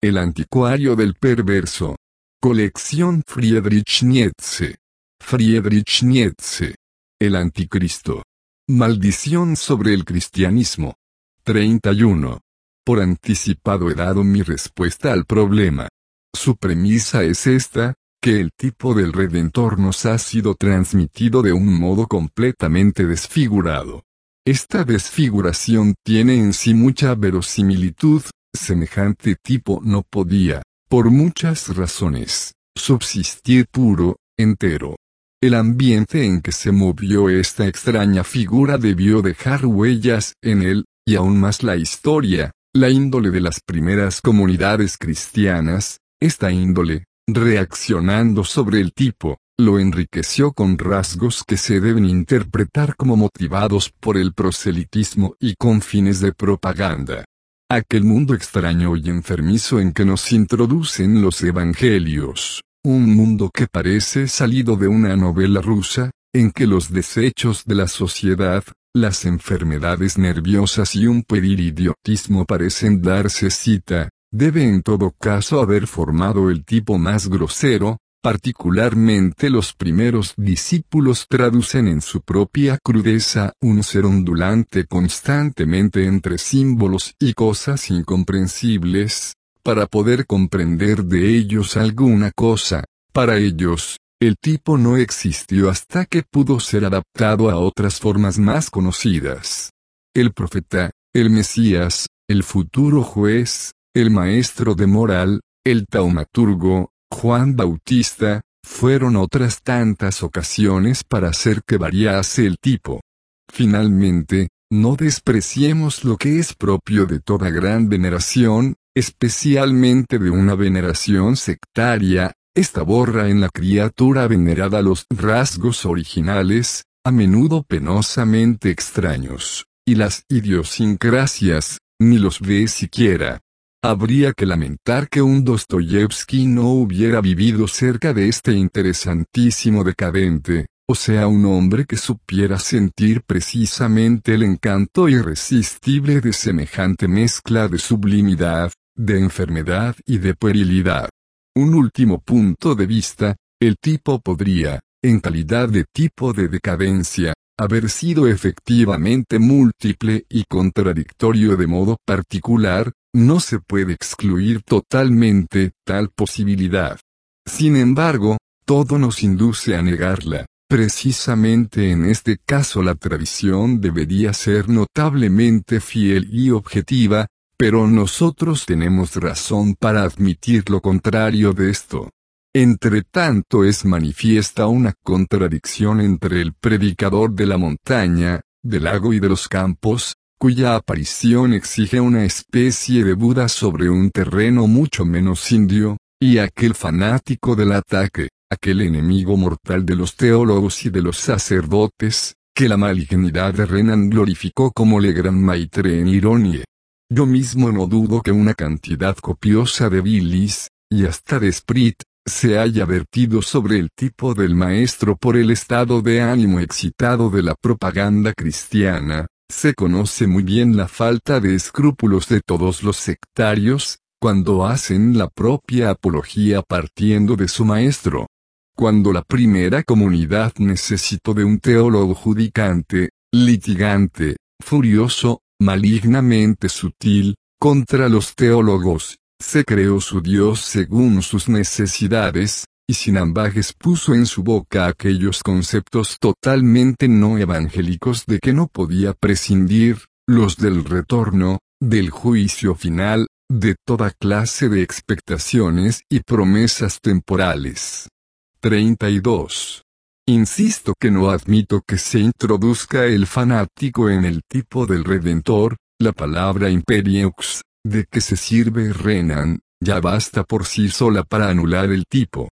El anticuario del perverso. Colección Friedrich Nietzsche. Friedrich Nietzsche. El anticristo. Maldición sobre el cristianismo. 31. Por anticipado he dado mi respuesta al problema. Su premisa es esta, que el tipo del Redentor nos ha sido transmitido de un modo completamente desfigurado. Esta desfiguración tiene en sí mucha verosimilitud, semejante tipo no podía, por muchas razones, subsistir puro, entero. El ambiente en que se movió esta extraña figura debió dejar huellas en él, y aún más la historia, la índole de las primeras comunidades cristianas, esta índole, reaccionando sobre el tipo, lo enriqueció con rasgos que se deben interpretar como motivados por el proselitismo y con fines de propaganda. Aquel mundo extraño y enfermizo en que nos introducen los evangelios, un mundo que parece salido de una novela rusa, en que los desechos de la sociedad, las enfermedades nerviosas y un pueril idiotismo parecen darse cita, debe en todo caso haber formado el tipo más grosero, Particularmente los primeros discípulos traducen en su propia crudeza un ser ondulante constantemente entre símbolos y cosas incomprensibles, para poder comprender de ellos alguna cosa, para ellos, el tipo no existió hasta que pudo ser adaptado a otras formas más conocidas. El profeta, el Mesías, el futuro juez, el maestro de moral, el taumaturgo, Juan Bautista, fueron otras tantas ocasiones para hacer que variase el tipo. Finalmente, no despreciemos lo que es propio de toda gran veneración, especialmente de una veneración sectaria, esta borra en la criatura venerada los rasgos originales, a menudo penosamente extraños, y las idiosincrasias, ni los ve siquiera. Habría que lamentar que un Dostoyevsky no hubiera vivido cerca de este interesantísimo decadente, o sea un hombre que supiera sentir precisamente el encanto irresistible de semejante mezcla de sublimidad, de enfermedad y de puerilidad. Un último punto de vista, el tipo podría, en calidad de tipo de decadencia, haber sido efectivamente múltiple y contradictorio de modo particular, no se puede excluir totalmente tal posibilidad. Sin embargo, todo nos induce a negarla. Precisamente en este caso la tradición debería ser notablemente fiel y objetiva, pero nosotros tenemos razón para admitir lo contrario de esto. Entre tanto es manifiesta una contradicción entre el predicador de la montaña, del lago y de los campos, cuya aparición exige una especie de Buda sobre un terreno mucho menos indio, y aquel fanático del ataque, aquel enemigo mortal de los teólogos y de los sacerdotes, que la malignidad de Renan glorificó como le gran maitre en ironie. Yo mismo no dudo que una cantidad copiosa de bilis, y hasta de sprit, se haya vertido sobre el tipo del maestro por el estado de ánimo excitado de la propaganda cristiana, se conoce muy bien la falta de escrúpulos de todos los sectarios, cuando hacen la propia apología partiendo de su maestro. Cuando la primera comunidad necesitó de un teólogo judicante, litigante, furioso, malignamente sutil, contra los teólogos, se creó su Dios según sus necesidades, y sin ambajes puso en su boca aquellos conceptos totalmente no evangélicos de que no podía prescindir, los del retorno, del juicio final, de toda clase de expectaciones y promesas temporales. 32. Insisto que no admito que se introduzca el fanático en el tipo del Redentor, la palabra imperieux, de que se sirve Renan, ya basta por sí sola para anular el tipo.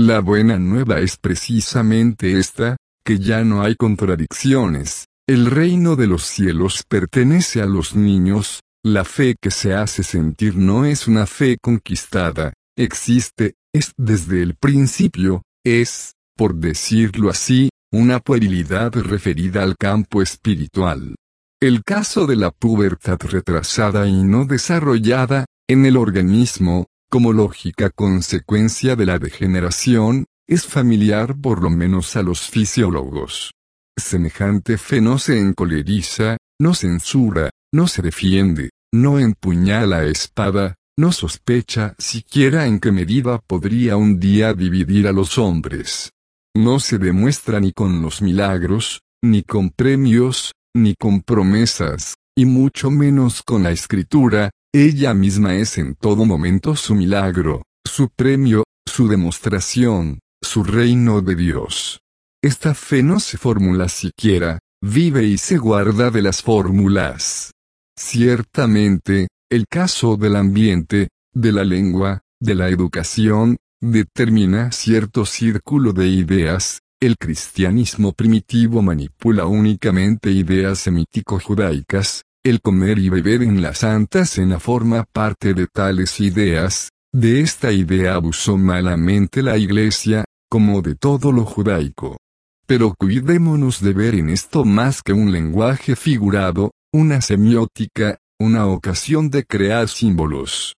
La buena nueva es precisamente esta, que ya no hay contradicciones, el reino de los cielos pertenece a los niños, la fe que se hace sentir no es una fe conquistada, existe, es desde el principio, es, por decirlo así, una puerilidad referida al campo espiritual. El caso de la pubertad retrasada y no desarrollada, En el organismo, como lógica consecuencia de la degeneración, es familiar por lo menos a los fisiólogos. Semejante fe no se encoleriza, no censura, no se defiende, no empuñala espada, no sospecha siquiera en qué medida podría un día dividir a los hombres. No se demuestra ni con los milagros, ni con premios, ni con promesas, y mucho menos con la escritura, ella misma es en todo momento su milagro, su premio, su demostración, su reino de Dios. Esta fe no se formula siquiera, vive y se guarda de las fórmulas. Ciertamente, el caso del ambiente, de la lengua, de la educación, determina cierto círculo de ideas, el cristianismo primitivo manipula únicamente ideas semítico-judaicas, el comer y beber en la Santa Cena forma parte de tales ideas, de esta idea abusó malamente la Iglesia, como de todo lo judaico. Pero cuidémonos de ver en esto más que un lenguaje figurado, una semiótica, una ocasión de crear símbolos.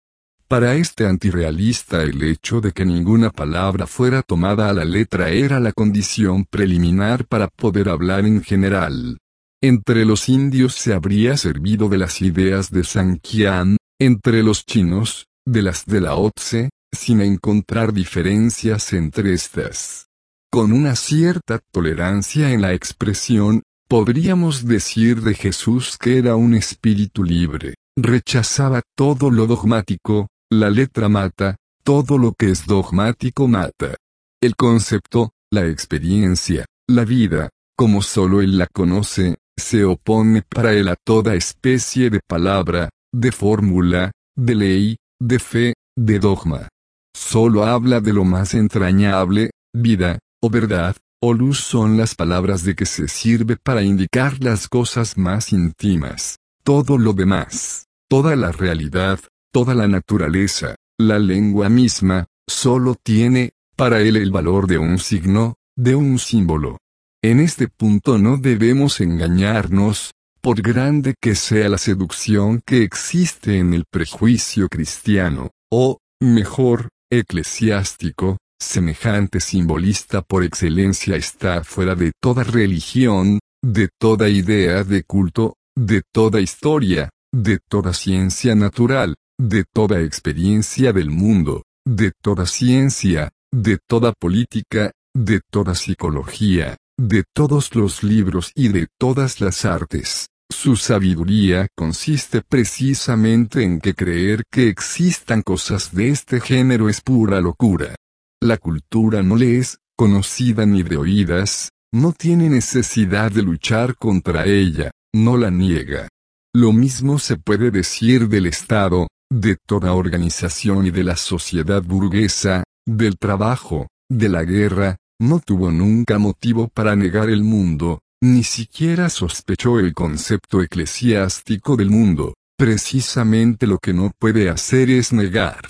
Para este antirrealista el hecho de que ninguna palabra fuera tomada a la letra era la condición preliminar para poder hablar en general. Entre los indios se habría servido de las ideas de Sankian, entre los chinos, de las de la Otse, sin encontrar diferencias entre estas. Con una cierta tolerancia en la expresión, podríamos decir de Jesús que era un espíritu libre, rechazaba todo lo dogmático, la letra mata, todo lo que es dogmático mata. El concepto, la experiencia, la vida, como solo él la conoce, se opone para él a toda especie de palabra, de fórmula, de ley, de fe, de dogma. Solo habla de lo más entrañable, vida, o verdad, o luz son las palabras de que se sirve para indicar las cosas más íntimas. Todo lo demás, toda la realidad, toda la naturaleza, la lengua misma, solo tiene, para él el valor de un signo, de un símbolo. En este punto no debemos engañarnos, por grande que sea la seducción que existe en el prejuicio cristiano, o, mejor, eclesiástico, semejante simbolista por excelencia está fuera de toda religión, de toda idea de culto, de toda historia, de toda ciencia natural, de toda experiencia del mundo, de toda ciencia, de toda política, de toda psicología, de todos los libros y de todas las artes. Su sabiduría consiste precisamente en que creer que existan cosas de este género es pura locura. La cultura no le es conocida ni de oídas, no tiene necesidad de luchar contra ella, no la niega. Lo mismo se puede decir del Estado, de toda organización y de la sociedad burguesa, del trabajo, de la guerra, no tuvo nunca motivo para negar el mundo, ni siquiera sospechó el concepto eclesiástico del mundo, precisamente lo que no puede hacer es negar.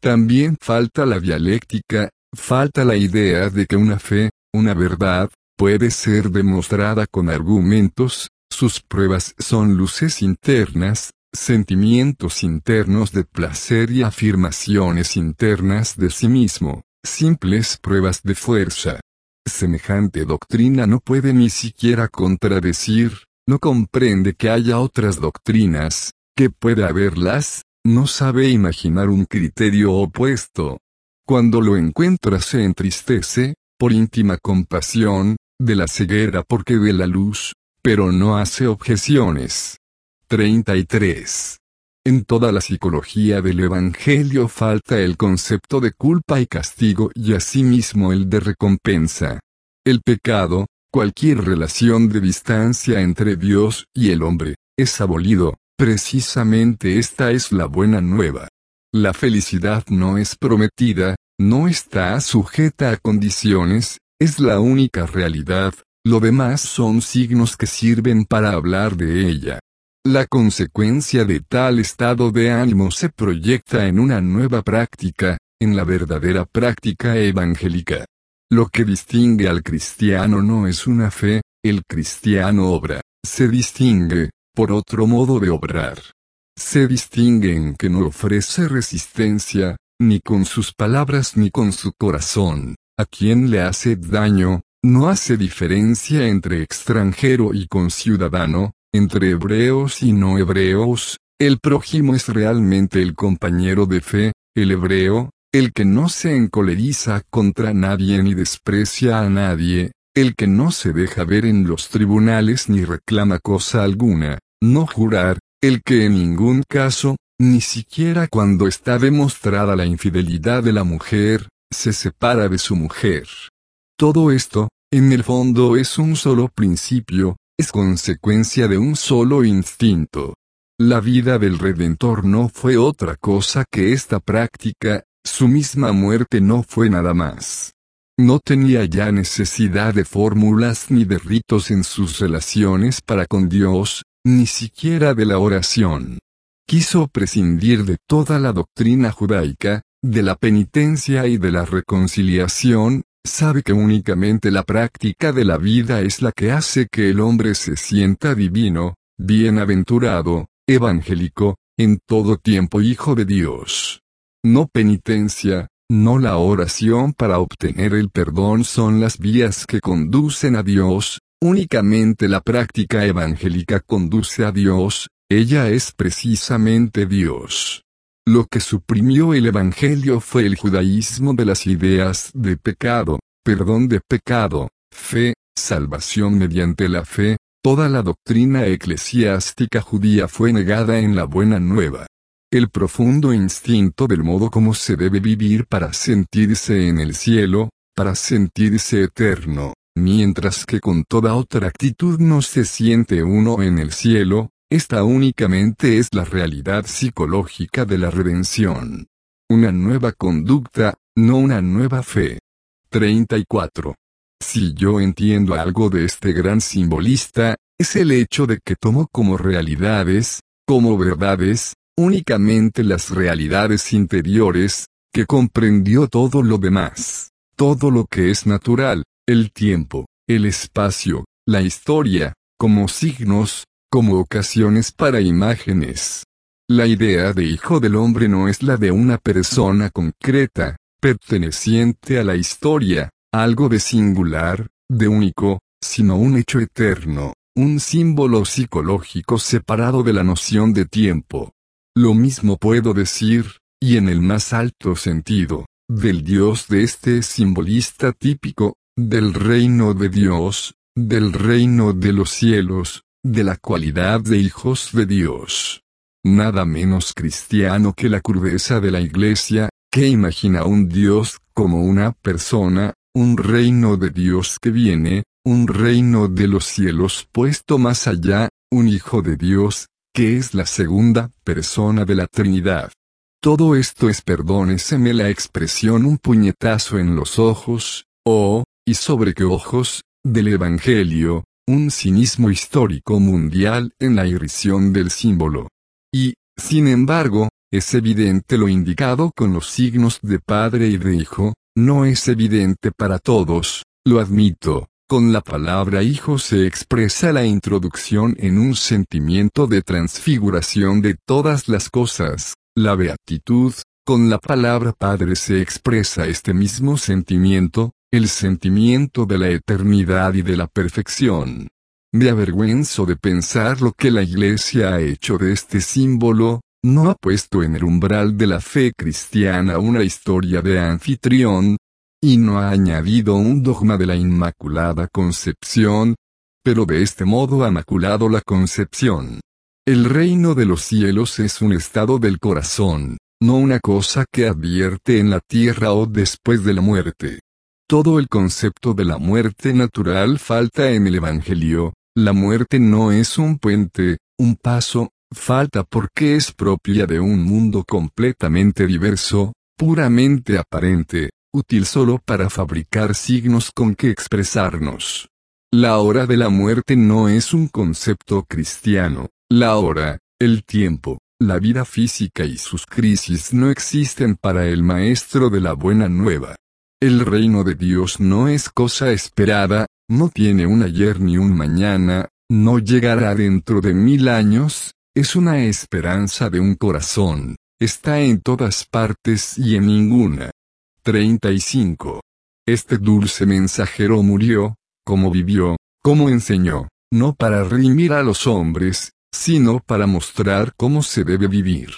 También falta la dialéctica, falta la idea de que una fe, una verdad, puede ser demostrada con argumentos, sus pruebas son luces internas, sentimientos internos de placer y afirmaciones internas de sí mismo, simples pruebas de fuerza. Semejante doctrina no puede ni siquiera contradecir, no comprende que haya otras doctrinas, que pueda haberlas, no sabe imaginar un criterio opuesto. Cuando lo encuentra se entristece, por íntima compasión, de la ceguera porque ve la luz, pero no hace objeciones. 33. En toda la psicología del Evangelio falta el concepto de culpa y castigo y asimismo el de recompensa. El pecado, cualquier relación de distancia entre Dios y el hombre, es abolido, precisamente esta es la buena nueva. La felicidad no es prometida, no está sujeta a condiciones, es la única realidad, lo demás son signos que sirven para hablar de ella. La consecuencia de tal estado de ánimo se proyecta en una nueva práctica, en la verdadera práctica evangélica. Lo que distingue al cristiano no es una fe, el cristiano obra, se distingue, por otro modo de obrar. se distingue en que no ofrece resistencia, ni con sus palabras ni con su corazón, a quien le hace daño, no hace diferencia entre extranjero y conciudadano, entre hebreos y no hebreos, el prójimo es realmente el compañero de fe, el hebreo, el que no se encoleriza contra nadie ni desprecia a nadie, el que no se deja ver en los tribunales ni reclama cosa alguna, no jurar, el que en ningún caso, ni siquiera cuando está demostrada la infidelidad de la mujer, se separa de su mujer. Todo esto, en el fondo es un solo principio, es consecuencia de un solo instinto. La vida del Redentor no fue otra cosa que esta práctica, su misma muerte no fue nada más. No tenía ya necesidad de fórmulas ni de ritos en sus relaciones para con Dios, ni siquiera de la oración. Quiso prescindir de toda la doctrina judaica, de la penitencia y de la reconciliación, sabe que únicamente la práctica de la vida es la que hace que el hombre se sienta divino, bienaventurado, evangélico, en todo tiempo hijo de Dios. No penitencia, no la oración para obtener el perdón son las vías que conducen a Dios, únicamente la práctica evangélica conduce a Dios, ella es precisamente Dios. Lo que suprimió el Evangelio fue el judaísmo de las ideas de pecado, perdón de pecado, fe, salvación mediante la fe, toda la doctrina eclesiástica judía fue negada en la buena nueva. El profundo instinto del modo como se debe vivir para sentirse en el cielo, para sentirse eterno, mientras que con toda otra actitud no se siente uno en el cielo, esta únicamente es la realidad psicológica de la redención. Una nueva conducta, no una nueva fe. 34. Si yo entiendo algo de este gran simbolista, es el hecho de que tomó como realidades, como verdades, únicamente las realidades interiores, que comprendió todo lo demás, todo lo que es natural, el tiempo, el espacio, la historia, como signos, como ocasiones para imágenes. La idea de hijo del hombre no es la de una persona concreta, perteneciente a la historia, algo de singular, de único, sino un hecho eterno, un símbolo psicológico separado de la noción de tiempo. Lo mismo puedo decir, y en el más alto sentido, del Dios de este simbolista típico, del reino de Dios, del reino de los cielos, de la cualidad de hijos de Dios. Nada menos cristiano que la crudeza de la Iglesia, que imagina un Dios como una persona, un reino de Dios que viene, un reino de los cielos puesto más allá, un Hijo de Dios, que es la segunda persona de la Trinidad. Todo esto es, perdóneseme la expresión, un puñetazo en los ojos, oh, y sobre qué ojos, del Evangelio, un cinismo histórico mundial en la irrisión del símbolo. Y, sin embargo, es evidente lo indicado con los signos de padre y de hijo, no es evidente para todos, lo admito, con la palabra hijo se expresa la introducción en un sentimiento de transfiguración de todas las cosas, la beatitud, con la palabra padre se expresa este mismo sentimiento, el sentimiento de la eternidad y de la perfección. Me avergüenzo de pensar lo que la Iglesia ha hecho de este símbolo, no ha puesto en el umbral de la fe cristiana una historia de anfitrión, y no ha añadido un dogma de la Inmaculada Concepción, pero de este modo ha maculado la concepción. El reino de los cielos es un estado del corazón, no una cosa que advierte en la tierra o después de la muerte. Todo el concepto de la muerte natural falta en el Evangelio, la muerte no es un puente, un paso, falta porque es propia de un mundo completamente diverso, puramente aparente, útil solo para fabricar signos con que expresarnos. La hora de la muerte no es un concepto cristiano, la hora, el tiempo, la vida física y sus crisis no existen para el maestro de la buena nueva. El reino de Dios no es cosa esperada, no tiene un ayer ni un mañana, no llegará dentro de mil años, es una esperanza de un corazón, está en todas partes y en ninguna. 35. Este dulce mensajero murió, como vivió, como enseñó, no para redimir a los hombres, sino para mostrar cómo se debe vivir.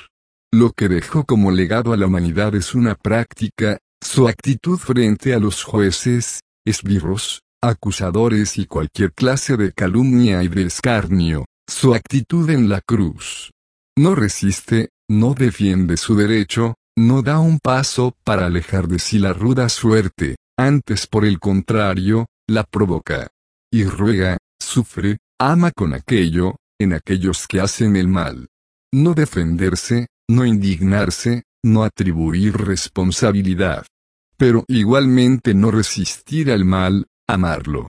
Lo que dejó como legado a la humanidad es una práctica, su actitud frente a los jueces, esbirros, acusadores y cualquier clase de calumnia y de escarnio, su actitud en la cruz. No resiste, no defiende su derecho, no da un paso para alejar de sí la ruda suerte, antes por el contrario, la provoca. Y ruega, sufre, ama con aquello, en aquellos que hacen el mal. No defenderse, no indignarse, no atribuir responsabilidad. Pero igualmente no resistir al mal, amarlo.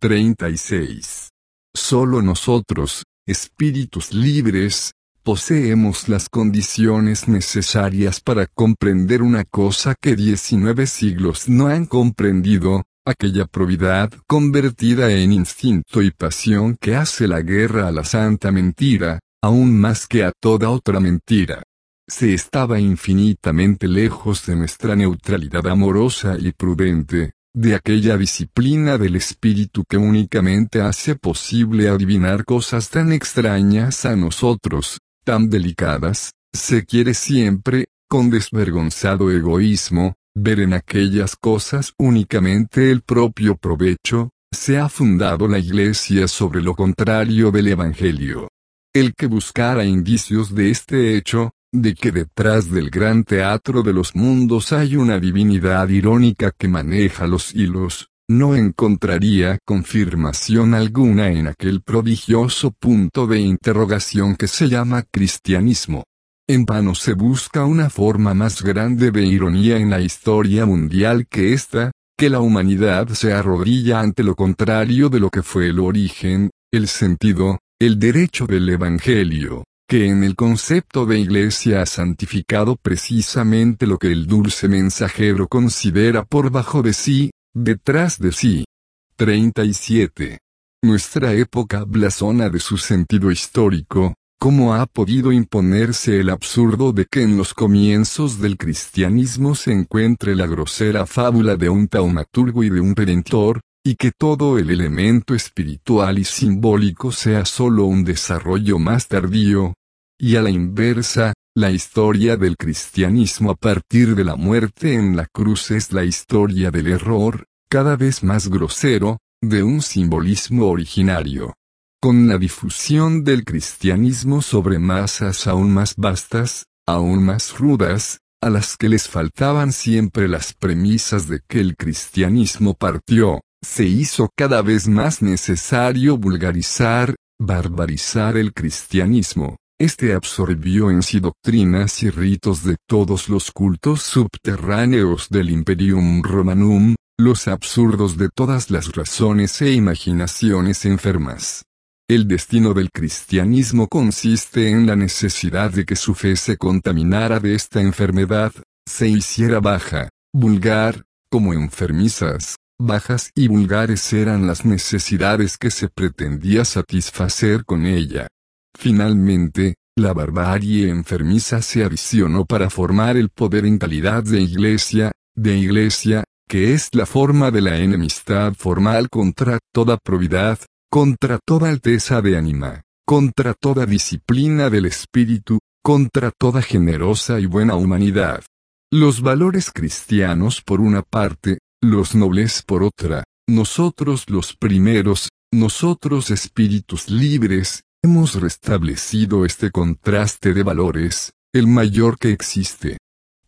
36. Solo nosotros, espíritus libres, poseemos las condiciones necesarias para comprender una cosa que 19 siglos no han comprendido, aquella probidad convertida en instinto y pasión que hace la guerra a la santa mentira, aún más que a toda otra mentira. Se estaba infinitamente lejos de nuestra neutralidad amorosa y prudente, de aquella disciplina del espíritu que únicamente hace posible adivinar cosas tan extrañas a nosotros, tan delicadas, se quiere siempre, con desvergonzado egoísmo, ver en aquellas cosas únicamente el propio provecho, se ha fundado la Iglesia sobre lo contrario del Evangelio. El que buscara indicios de este hecho, de que detrás del gran teatro de los mundos hay una divinidad irónica que maneja los hilos, no encontraría confirmación alguna en aquel prodigioso punto de interrogación que se llama cristianismo. En vano se busca una forma más grande de ironía en la historia mundial que esta, que la humanidad se arrodilla ante lo contrario de lo que fue el origen, el sentido, el derecho del Evangelio que en el concepto de iglesia ha santificado precisamente lo que el dulce mensajero considera por bajo de sí, detrás de sí. 37. Nuestra época blasona de su sentido histórico, cómo ha podido imponerse el absurdo de que en los comienzos del cristianismo se encuentre la grosera fábula de un taumaturgo y de un redentor, y que todo el elemento espiritual y simbólico sea sólo un desarrollo más tardío. Y a la inversa, la historia del cristianismo a partir de la muerte en la cruz es la historia del error, cada vez más grosero, de un simbolismo originario. Con la difusión del cristianismo sobre masas aún más vastas, aún más rudas, a las que les faltaban siempre las premisas de que el cristianismo partió, se hizo cada vez más necesario vulgarizar, barbarizar el cristianismo. Este absorbió en sí doctrinas y ritos de todos los cultos subterráneos del Imperium Romanum, los absurdos de todas las razones e imaginaciones enfermas. El destino del cristianismo consiste en la necesidad de que su fe se contaminara de esta enfermedad, se hiciera baja, vulgar, como enfermizas, bajas y vulgares eran las necesidades que se pretendía satisfacer con ella. Finalmente, la barbarie enfermiza se adicionó para formar el poder en calidad de iglesia, de iglesia, que es la forma de la enemistad formal contra toda probidad, contra toda alteza de ánima, contra toda disciplina del espíritu, contra toda generosa y buena humanidad. Los valores cristianos por una parte, los nobles por otra, nosotros los primeros, nosotros espíritus libres, hemos restablecido este contraste de valores, el mayor que existe.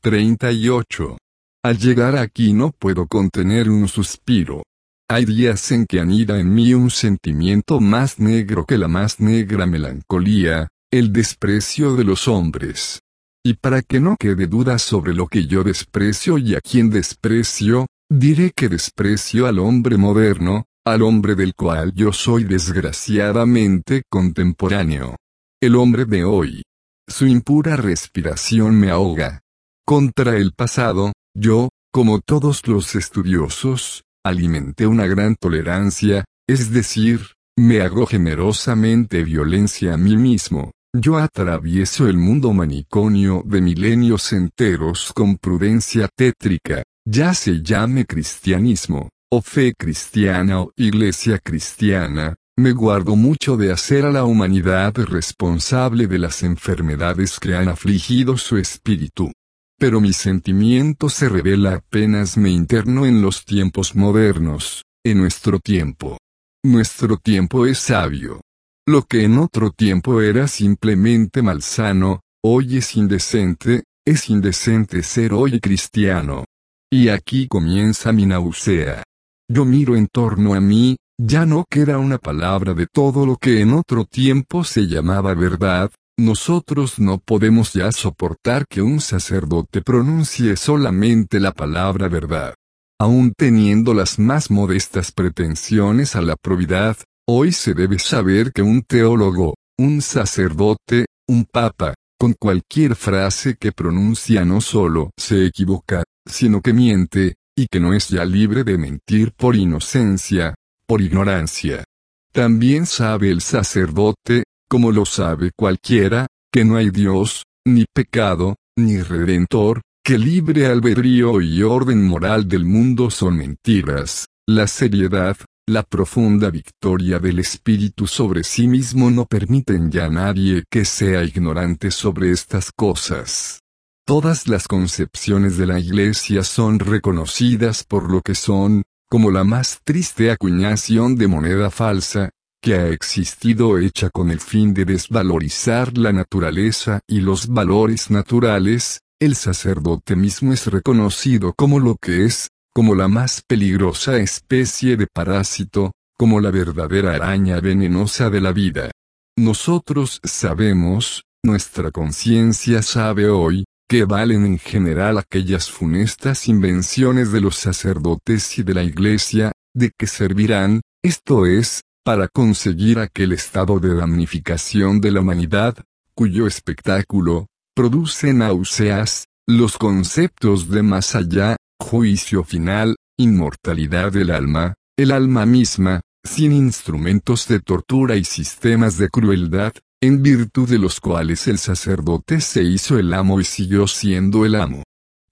38. Al llegar aquí no puedo contener un suspiro. Hay días en que anida en mí un sentimiento más negro que la más negra melancolía, el desprecio de los hombres. Y para que no quede duda sobre lo que yo desprecio y a quien desprecio, Diré que desprecio al hombre moderno, al hombre del cual yo soy desgraciadamente contemporáneo. El hombre de hoy. Su impura respiración me ahoga. Contra el pasado, yo, como todos los estudiosos, alimenté una gran tolerancia, es decir, me hago generosamente violencia a mí mismo, Yo atravieso el mundo maniconio de milenios enteros con prudencia tétrica, ya se llame cristianismo, o fe cristiana o iglesia cristiana, me guardo mucho de hacer a la humanidad responsable de las enfermedades que han afligido su espíritu. Pero mi sentimiento se revela apenas me interno en los tiempos modernos, en nuestro tiempo. Nuestro tiempo es sabio. Lo que en otro tiempo era simplemente malsano, hoy es indecente, es indecente ser hoy cristiano. Y aquí comienza mi náusea. Yo miro en torno a mí, ya no queda una palabra de todo lo que en otro tiempo se llamaba verdad, nosotros no podemos ya soportar que un sacerdote pronuncie solamente la palabra verdad. Aun teniendo las más modestas pretensiones a la probidad, Hoy se debe saber que un teólogo, un sacerdote, un papa, con cualquier frase que pronuncia no solo se equivoca, sino que miente, y que no es ya libre de mentir por inocencia, por ignorancia. También sabe el sacerdote, como lo sabe cualquiera, que no hay Dios, ni pecado, ni redentor, que libre albedrío y orden moral del mundo son mentiras, la seriedad, la profunda victoria del espíritu sobre sí mismo no permiten ya a nadie que sea ignorante sobre estas cosas. Todas las concepciones de la Iglesia son reconocidas por lo que son, como la más triste acuñación de moneda falsa, que ha existido hecha con el fin de desvalorizar la naturaleza y los valores naturales, el sacerdote mismo es reconocido como lo que es, como la más peligrosa especie de parásito, como la verdadera araña venenosa de la vida. Nosotros sabemos, nuestra conciencia sabe hoy, que valen en general aquellas funestas invenciones de los sacerdotes y de la Iglesia, de que servirán, esto es, para conseguir aquel estado de damnificación de la humanidad, cuyo espectáculo, produce náuseas, los conceptos de más allá, juicio final, inmortalidad del alma, el alma misma, sin instrumentos de tortura y sistemas de crueldad, en virtud de los cuales el sacerdote se hizo el amo y siguió siendo el amo.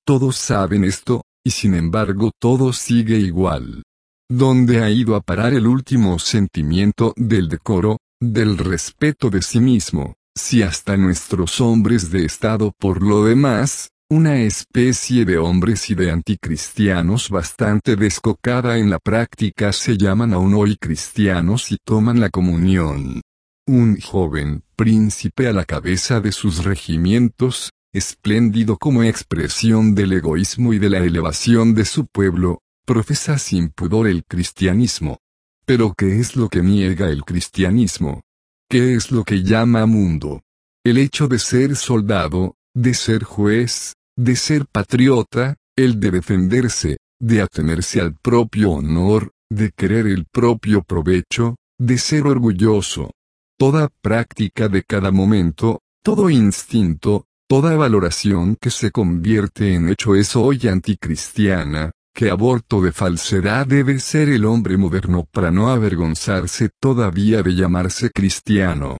Todos saben esto, y sin embargo todo sigue igual. ¿Dónde ha ido a parar el último sentimiento del decoro, del respeto de sí mismo, si hasta nuestros hombres de Estado por lo demás, una especie de hombres y de anticristianos bastante descocada en la práctica se llaman aún hoy cristianos y toman la comunión. Un joven príncipe a la cabeza de sus regimientos, espléndido como expresión del egoísmo y de la elevación de su pueblo, profesa sin pudor el cristianismo. Pero ¿qué es lo que niega el cristianismo? ¿Qué es lo que llama mundo? El hecho de ser soldado, de ser juez, de ser patriota, el de defenderse, de atenerse al propio honor, de querer el propio provecho, de ser orgulloso. Toda práctica de cada momento, todo instinto, toda valoración que se convierte en hecho es hoy anticristiana, que aborto de falsedad debe ser el hombre moderno para no avergonzarse todavía de llamarse cristiano.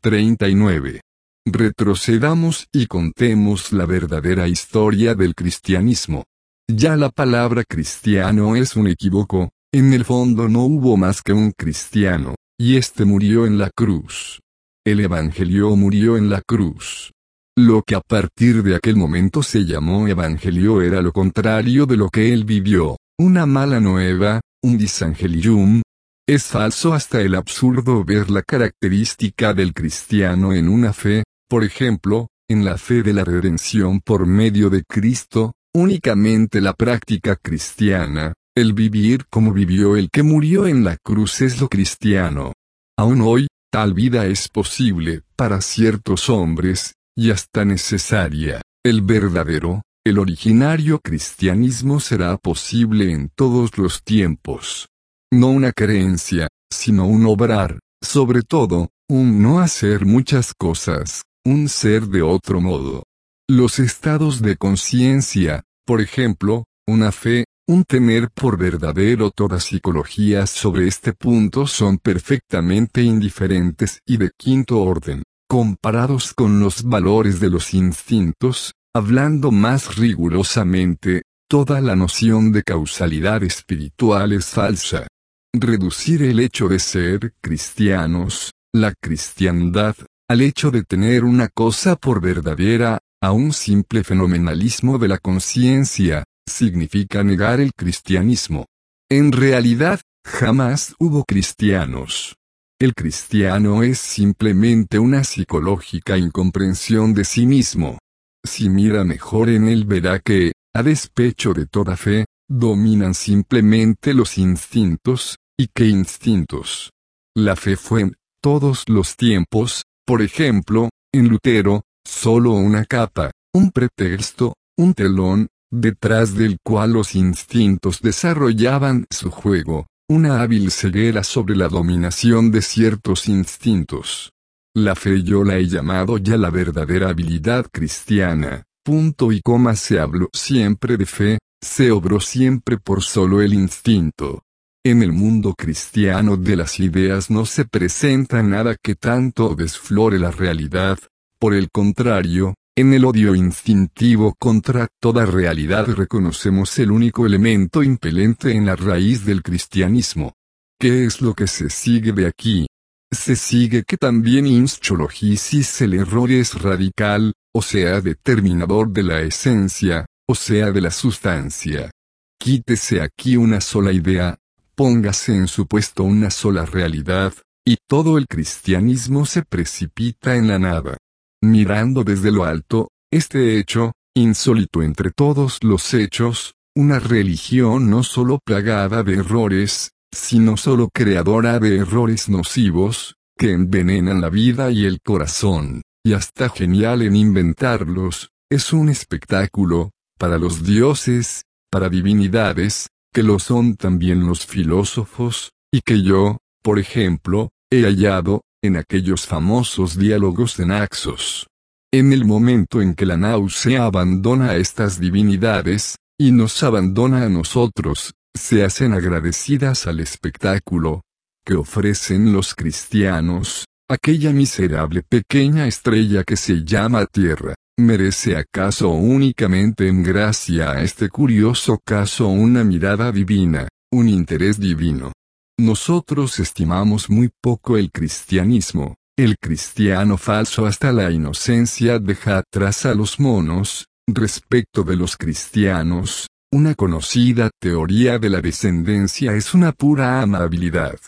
39. Retrocedamos y contemos la verdadera historia del cristianismo. Ya la palabra cristiano es un equívoco, en el fondo no hubo más que un cristiano, y éste murió en la cruz. El Evangelio murió en la cruz. Lo que a partir de aquel momento se llamó Evangelio era lo contrario de lo que él vivió, una mala nueva, un disangelium. Es falso hasta el absurdo ver la característica del cristiano en una fe, por ejemplo, en la fe de la redención por medio de Cristo, únicamente la práctica cristiana, el vivir como vivió el que murió en la cruz es lo cristiano. Aún hoy, tal vida es posible, para ciertos hombres, y hasta necesaria. El verdadero, el originario cristianismo será posible en todos los tiempos. No una creencia, sino un obrar, sobre todo, un no hacer muchas cosas, un ser de otro modo. Los estados de conciencia, por ejemplo, una fe, un tener por verdadero toda psicología sobre este punto son perfectamente indiferentes y de quinto orden. comparados con los valores de los instintos, hablando más rigurosamente, toda la noción de causalidad espiritual es falsa. Reducir el hecho de ser cristianos, la cristiandad, al hecho de tener una cosa por verdadera, a un simple fenomenalismo de la conciencia, significa negar el cristianismo. En realidad, jamás hubo cristianos. El cristiano es simplemente una psicológica incomprensión de sí mismo. Si mira mejor en él verá que, a despecho de toda fe, dominan simplemente los instintos, y qué instintos. La fe fue en todos los tiempos, por ejemplo, en Lutero, solo una capa, un pretexto, un telón, detrás del cual los instintos desarrollaban su juego, una hábil ceguera sobre la dominación de ciertos instintos. La fe yo la he llamado ya la verdadera habilidad cristiana, punto y coma se habló siempre de fe, se obró siempre por solo el instinto. En el mundo cristiano de las ideas no se presenta nada que tanto desflore la realidad, por el contrario, en el odio instintivo contra toda realidad reconocemos el único elemento impelente en la raíz del cristianismo. ¿Qué es lo que se sigue de aquí? Se sigue que también inschologisis el error es radical, o sea determinador de la esencia, o sea de la sustancia. Quítese aquí una sola idea, póngase en su puesto una sola realidad, y todo el cristianismo se precipita en la nada. Mirando desde lo alto, este hecho, insólito entre todos los hechos, una religión no solo plagada de errores, sino solo creadora de errores nocivos, que envenenan la vida y el corazón, y hasta genial en inventarlos, es un espectáculo, para los dioses, para divinidades, que lo son también los filósofos, y que yo, por ejemplo, he hallado, en aquellos famosos diálogos de Naxos. En el momento en que la náusea abandona a estas divinidades, y nos abandona a nosotros, se hacen agradecidas al espectáculo que ofrecen los cristianos, aquella miserable pequeña estrella que se llama Tierra, ¿merece acaso únicamente en gracia a este curioso caso una mirada divina, un interés divino? Nosotros estimamos muy poco el cristianismo, el cristiano falso hasta la inocencia deja atrás a los monos, respecto de los cristianos, una conocida teoría de la descendencia es una pura amabilidad.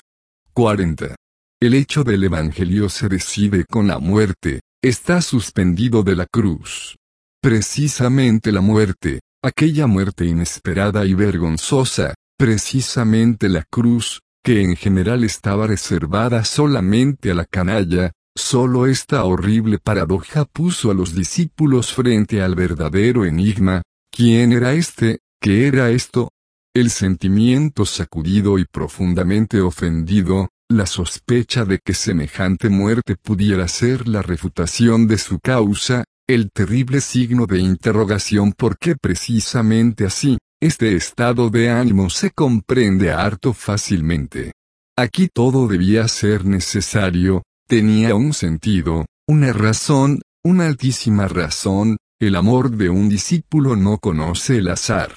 40. El hecho del Evangelio se decide con la muerte, está suspendido de la cruz. Precisamente la muerte, aquella muerte inesperada y vergonzosa, precisamente la cruz, que en general estaba reservada solamente a la canalla, solo esta horrible paradoja puso a los discípulos frente al verdadero enigma, ¿quién era este? ¿Qué era esto? El sentimiento sacudido y profundamente ofendido, la sospecha de que semejante muerte pudiera ser la refutación de su causa, el terrible signo de interrogación por qué precisamente así, este estado de ánimo se comprende harto fácilmente. Aquí todo debía ser necesario, tenía un sentido, una razón, una altísima razón, el amor de un discípulo no conoce el azar.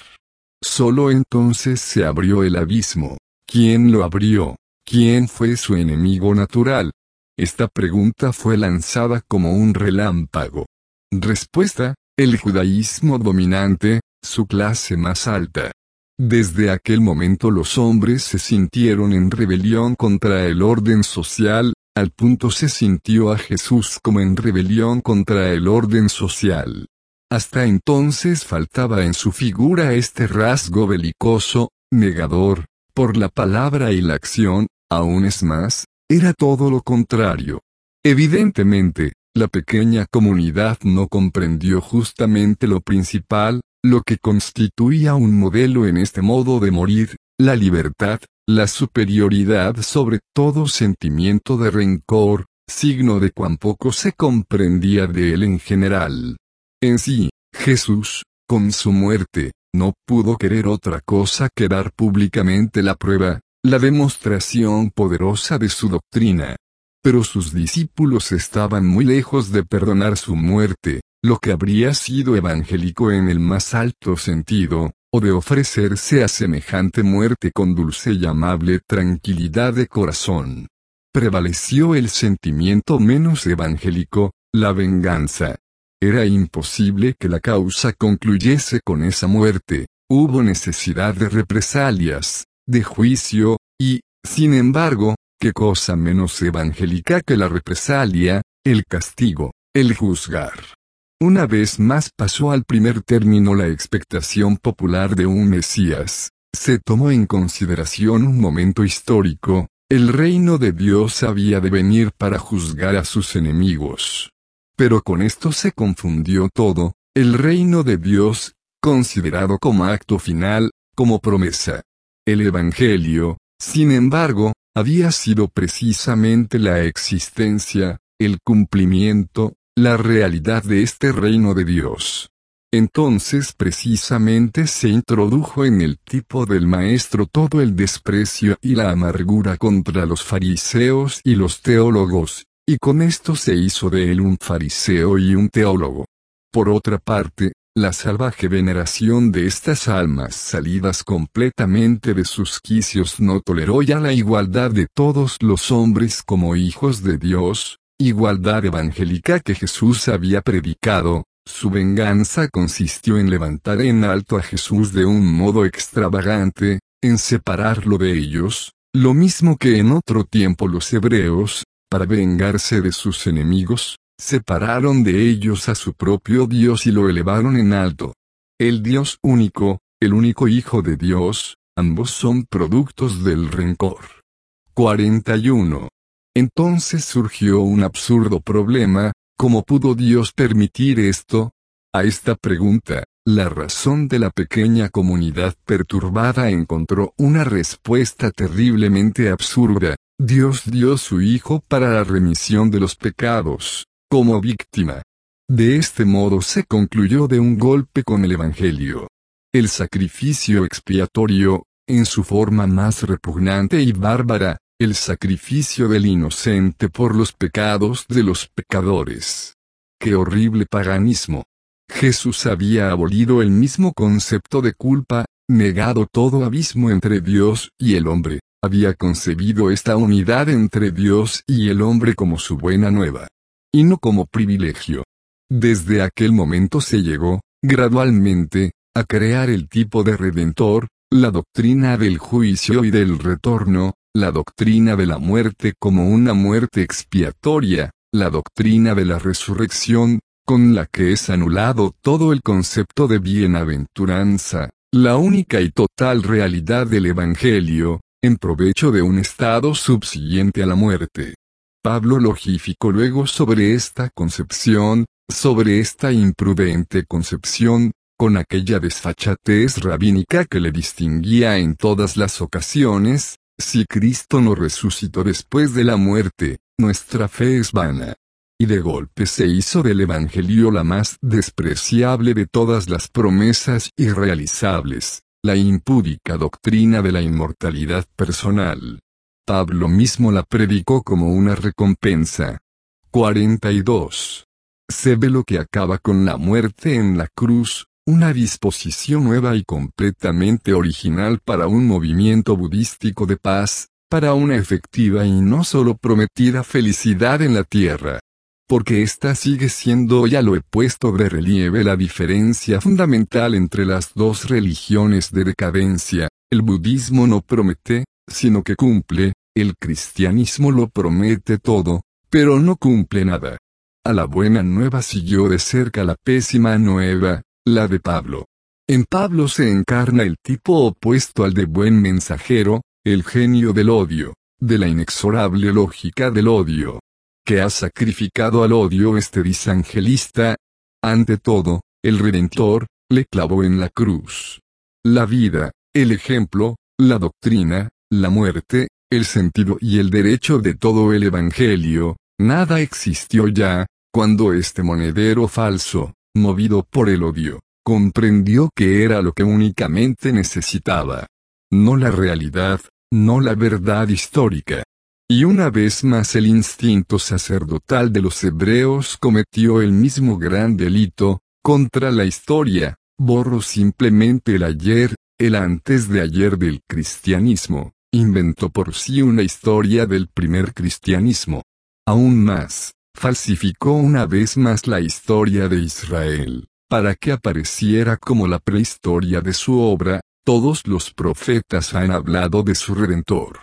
Solo entonces se abrió el abismo. ¿Quién lo abrió? ¿Quién fue su enemigo natural? Esta pregunta fue lanzada como un relámpago. Respuesta, el judaísmo dominante, su clase más alta. Desde aquel momento los hombres se sintieron en rebelión contra el orden social, al punto se sintió a Jesús como en rebelión contra el orden social. Hasta entonces faltaba en su figura este rasgo belicoso, negador, por la palabra y la acción, aún es más, era todo lo contrario. Evidentemente, la pequeña comunidad no comprendió justamente lo principal, lo que constituía un modelo en este modo de morir, la libertad, la superioridad sobre todo sentimiento de rencor, signo de cuán poco se comprendía de él en general. En sí, Jesús, con su muerte, no pudo querer otra cosa que dar públicamente la prueba, la demostración poderosa de su doctrina. pero sus discípulos estaban muy lejos de perdonar su muerte, lo que habría sido evangélico en el más alto sentido, o de ofrecerse a semejante muerte con dulce y amable tranquilidad de corazón. Prevaleció el sentimiento menos evangélico, la venganza. Era imposible que la causa concluyese con esa muerte, hubo necesidad de represalias, de juicio, y, sin embargo, qué cosa menos evangélica que la represalia, el castigo, el juzgar. Una vez más pasó al primer término la expectación popular de un Mesías. Se tomó en consideración un momento histórico, el reino de Dios había de venir para juzgar a sus enemigos. Pero con esto se confundió todo, el reino de Dios, considerado como acto final, como promesa. El Evangelio, sin embargo, había sido precisamente la existencia, el cumplimiento, la realidad de este reino de Dios. Entonces precisamente se introdujo en el tipo del maestro todo el desprecio y la amargura contra los fariseos y los teólogos, y con esto se hizo de él un fariseo y un teólogo. Por otra parte, la salvaje veneración de estas almas salidas completamente de sus quicios no toleró ya la igualdad de todos los hombres como hijos de Dios, igualdad evangélica que Jesús había predicado, su venganza consistió en levantar en alto a Jesús de un modo extravagante, en separarlo de ellos, lo mismo que en otro tiempo los hebreos, para vengarse de sus enemigos, separaron de ellos a su propio Dios y lo elevaron en alto. El Dios único, el único Hijo de Dios, ambos son productos del rencor. 41. Entonces surgió un absurdo problema, ¿cómo pudo Dios permitir esto? A esta pregunta, la razón de la pequeña comunidad perturbada encontró una respuesta terriblemente absurda. Dios dio su Hijo para la remisión de los pecados, como víctima. De este modo se concluyó de un golpe con el Evangelio. El sacrificio expiatorio, en su forma más repugnante y bárbara, el sacrificio del inocente por los pecados de los pecadores. ¡Qué horrible paganismo! Jesús había abolido el mismo concepto de culpa, negado todo abismo entre Dios y el hombre, había concebido esta unidad entre Dios y el hombre como su buena nueva. Y no como privilegio. Desde aquel momento se llegó, gradualmente, a crear el tipo de redentor, la doctrina del juicio y del retorno, la doctrina de la muerte como una muerte expiatoria, la doctrina de la resurrección, con la que es anulado todo el concepto de bienaventuranza, la única y total realidad del Evangelio, en provecho de un estado subsiguiente a la muerte. Pablo logificó luego sobre esta concepción, sobre esta imprudente concepción, con aquella desfachatez rabínica que le distinguía en todas las ocasiones, si Cristo no resucitó después de la muerte, nuestra fe es vana. Y de golpe se hizo del Evangelio la más despreciable de todas las promesas irrealizables, la impúdica doctrina de la inmortalidad personal. Pablo mismo la predicó como una recompensa. 42. Se ve lo que acaba con la muerte en la cruz, una disposición nueva y completamente original para un movimiento budístico de paz, para una efectiva y no solo prometida felicidad en la tierra. Porque esta sigue siendo, ya lo he puesto de relieve, la diferencia fundamental entre las dos religiones de decadencia. El budismo no promete, sino que cumple, el cristianismo lo promete todo, pero no cumple nada. A la buena nueva siguió de cerca la pésima nueva, la de Pablo. En Pablo se encarna el tipo opuesto al de buen mensajero, el genio del odio, de la inexorable lógica del odio. Que ha sacrificado al odio este disangelista. Ante todo, el Redentor, le clavó en la cruz. La vida, el ejemplo, la doctrina, la muerte, el sentido y el derecho de todo el Evangelio, nada existió ya, cuando este monedero falso, movido por el odio, comprendió que era lo que únicamente necesitaba. No la realidad, no la verdad histórica. Y una vez más el instinto sacerdotal de los hebreos cometió el mismo gran delito, contra la historia, borró simplemente el ayer, el antes de ayer del cristianismo, inventó por sí una historia del primer cristianismo. Aún más, falsificó una vez más la historia de Israel, para que apareciera como la prehistoria de su obra, todos los profetas han hablado de su redentor.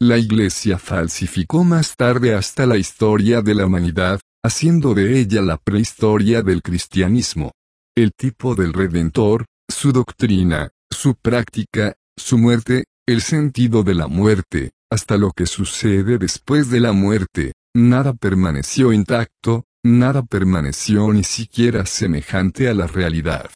La Iglesia falsificó más tarde hasta la historia de la humanidad, haciendo de ella la prehistoria del cristianismo. El tipo del Redentor, su doctrina, su práctica, su muerte, el sentido de la muerte, hasta lo que sucede después de la muerte, nada permaneció intacto, nada permaneció ni siquiera semejante a la realidad.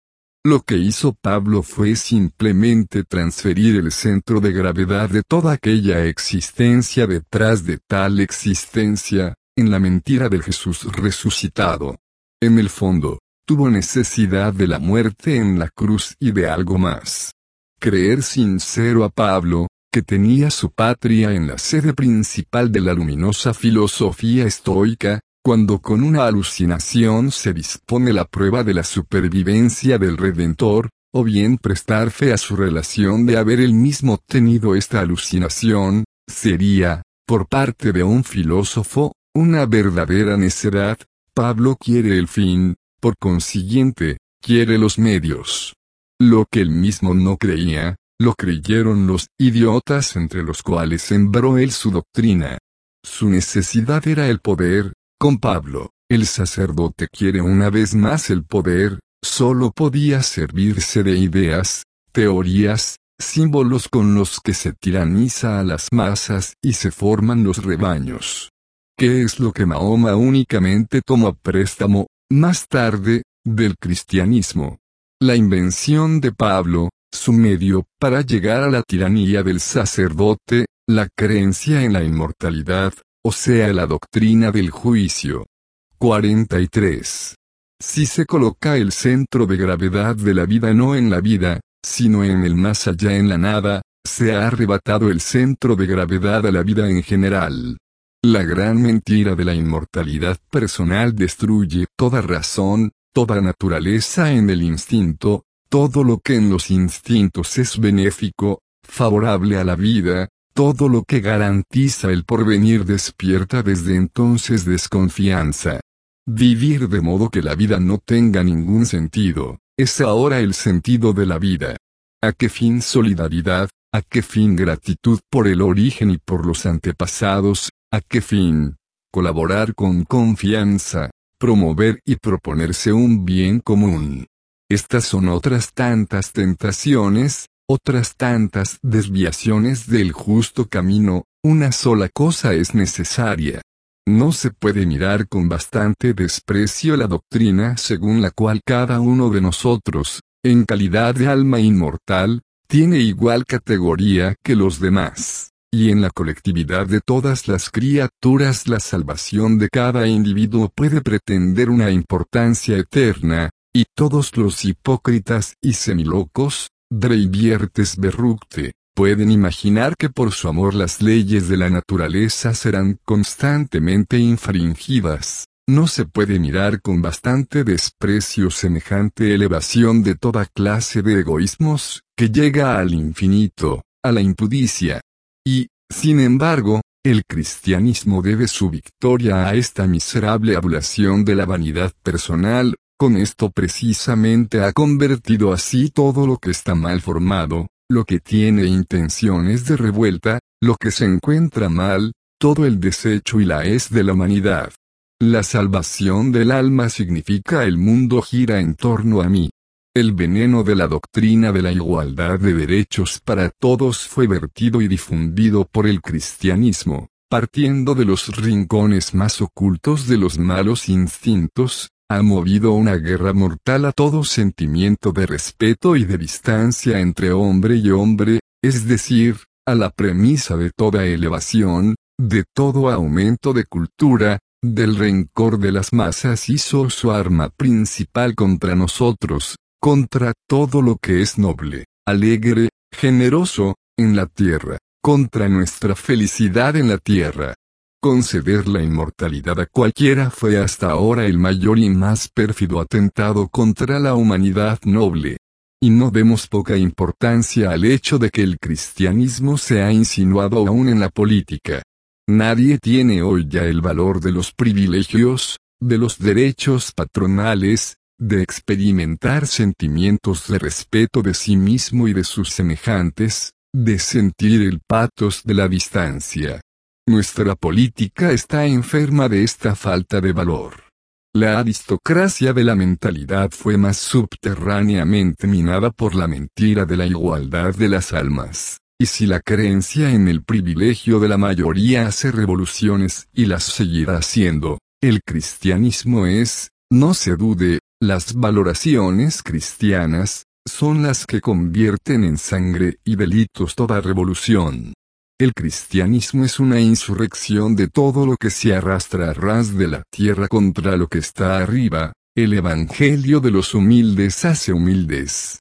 Lo que hizo Pablo fue simplemente transferir el centro de gravedad de toda aquella existencia detrás de tal existencia, en la mentira de Jesús resucitado. En el fondo, tuvo necesidad de la muerte en la cruz y de algo más. Creer sincero a Pablo, que tenía su patria en la sede principal de la luminosa filosofía estoica, cuando con una alucinación se dispone la prueba de la supervivencia del Redentor, o bien prestar fe a su relación de haber él mismo tenido esta alucinación, sería, por parte de un filósofo, una verdadera necedad, Pablo quiere el fin, por consiguiente, quiere los medios. Lo que él mismo no creía, lo creyeron los idiotas entre los cuales sembró él su doctrina. Su necesidad era el poder, con Pablo, el sacerdote quiere una vez más el poder, solo podía servirse de ideas, teorías, símbolos con los que se tiraniza a las masas y se forman los rebaños. ¿Qué es lo que Mahoma únicamente tomó a préstamo, más tarde, del cristianismo? La invención de Pablo, su medio para llegar a la tiranía del sacerdote, la creencia en la inmortalidad, o sea la doctrina del juicio. 43. Si se coloca el centro de gravedad de la vida no en la vida, sino en el más allá en la nada, se ha arrebatado el centro de gravedad a la vida en general. La gran mentira de la inmortalidad personal destruye toda razón, toda naturaleza en el instinto, todo lo que en los instintos es benéfico, favorable a la vida, todo lo que garantiza el porvenir despierta desde entonces desconfianza. Vivir de modo que la vida no tenga ningún sentido, es ahora el sentido de la vida. ¿A qué fin solidaridad? ¿A qué fin gratitud por el origen y por los antepasados? ¿A qué fin? Colaborar con confianza, promover y proponerse un bien común. Estas son otras tantas tentaciones, otras tantas desviaciones del justo camino, una sola cosa es necesaria. No se puede mirar con bastante desprecio la doctrina según la cual cada uno de nosotros, en calidad de alma inmortal, tiene igual categoría que los demás, y en la colectividad de todas las criaturas la salvación de cada individuo puede pretender una importancia eterna, y todos los hipócritas y semilocos, Dreiviertes Berructe, pueden imaginar que por su amor las leyes de la naturaleza serán constantemente infringidas. No se puede mirar con bastante desprecio semejante elevación de toda clase de egoísmos, que llega al infinito, a la impudicia. Y, sin embargo, el cristianismo debe su victoria a esta miserable abulación de la vanidad personal, con esto precisamente ha convertido así todo lo que está mal formado, lo que tiene intenciones de revuelta, lo que se encuentra mal, todo el desecho y la es de la humanidad. La salvación del alma significa el mundo gira en torno a mí. El veneno de la doctrina de la igualdad de derechos para todos fue vertido y difundido por el cristianismo, partiendo de los rincones más ocultos de los malos instintos, ha movido una guerra mortal a todo sentimiento de respeto y de distancia entre hombre y hombre, es decir, a la premisa de toda elevación, de todo aumento de cultura, del rencor de las masas hizo su arma principal contra nosotros, contra todo lo que es noble, alegre, generoso, en la tierra, contra nuestra felicidad en la tierra. Conceder la inmortalidad a cualquiera fue hasta ahora el mayor y más pérfido atentado contra la humanidad noble. Y no demos poca importancia al hecho de que el cristianismo se ha insinuado aún en la política. Nadie tiene hoy ya el valor de los privilegios, de los derechos patronales, de experimentar sentimientos de respeto de sí mismo y de sus semejantes, de sentir el patos de la distancia. Nuestra política está enferma de esta falta de valor. La aristocracia de la mentalidad fue más subterráneamente minada por la mentira de la igualdad de las almas. Y si la creencia en el privilegio de la mayoría hace revoluciones y las seguirá haciendo, el cristianismo es, no se dude, las valoraciones cristianas, son las que convierten en sangre y delitos toda revolución. El cristianismo es una insurrección de todo lo que se arrastra a ras de la tierra contra lo que está arriba, el Evangelio de los humildes hace humildes.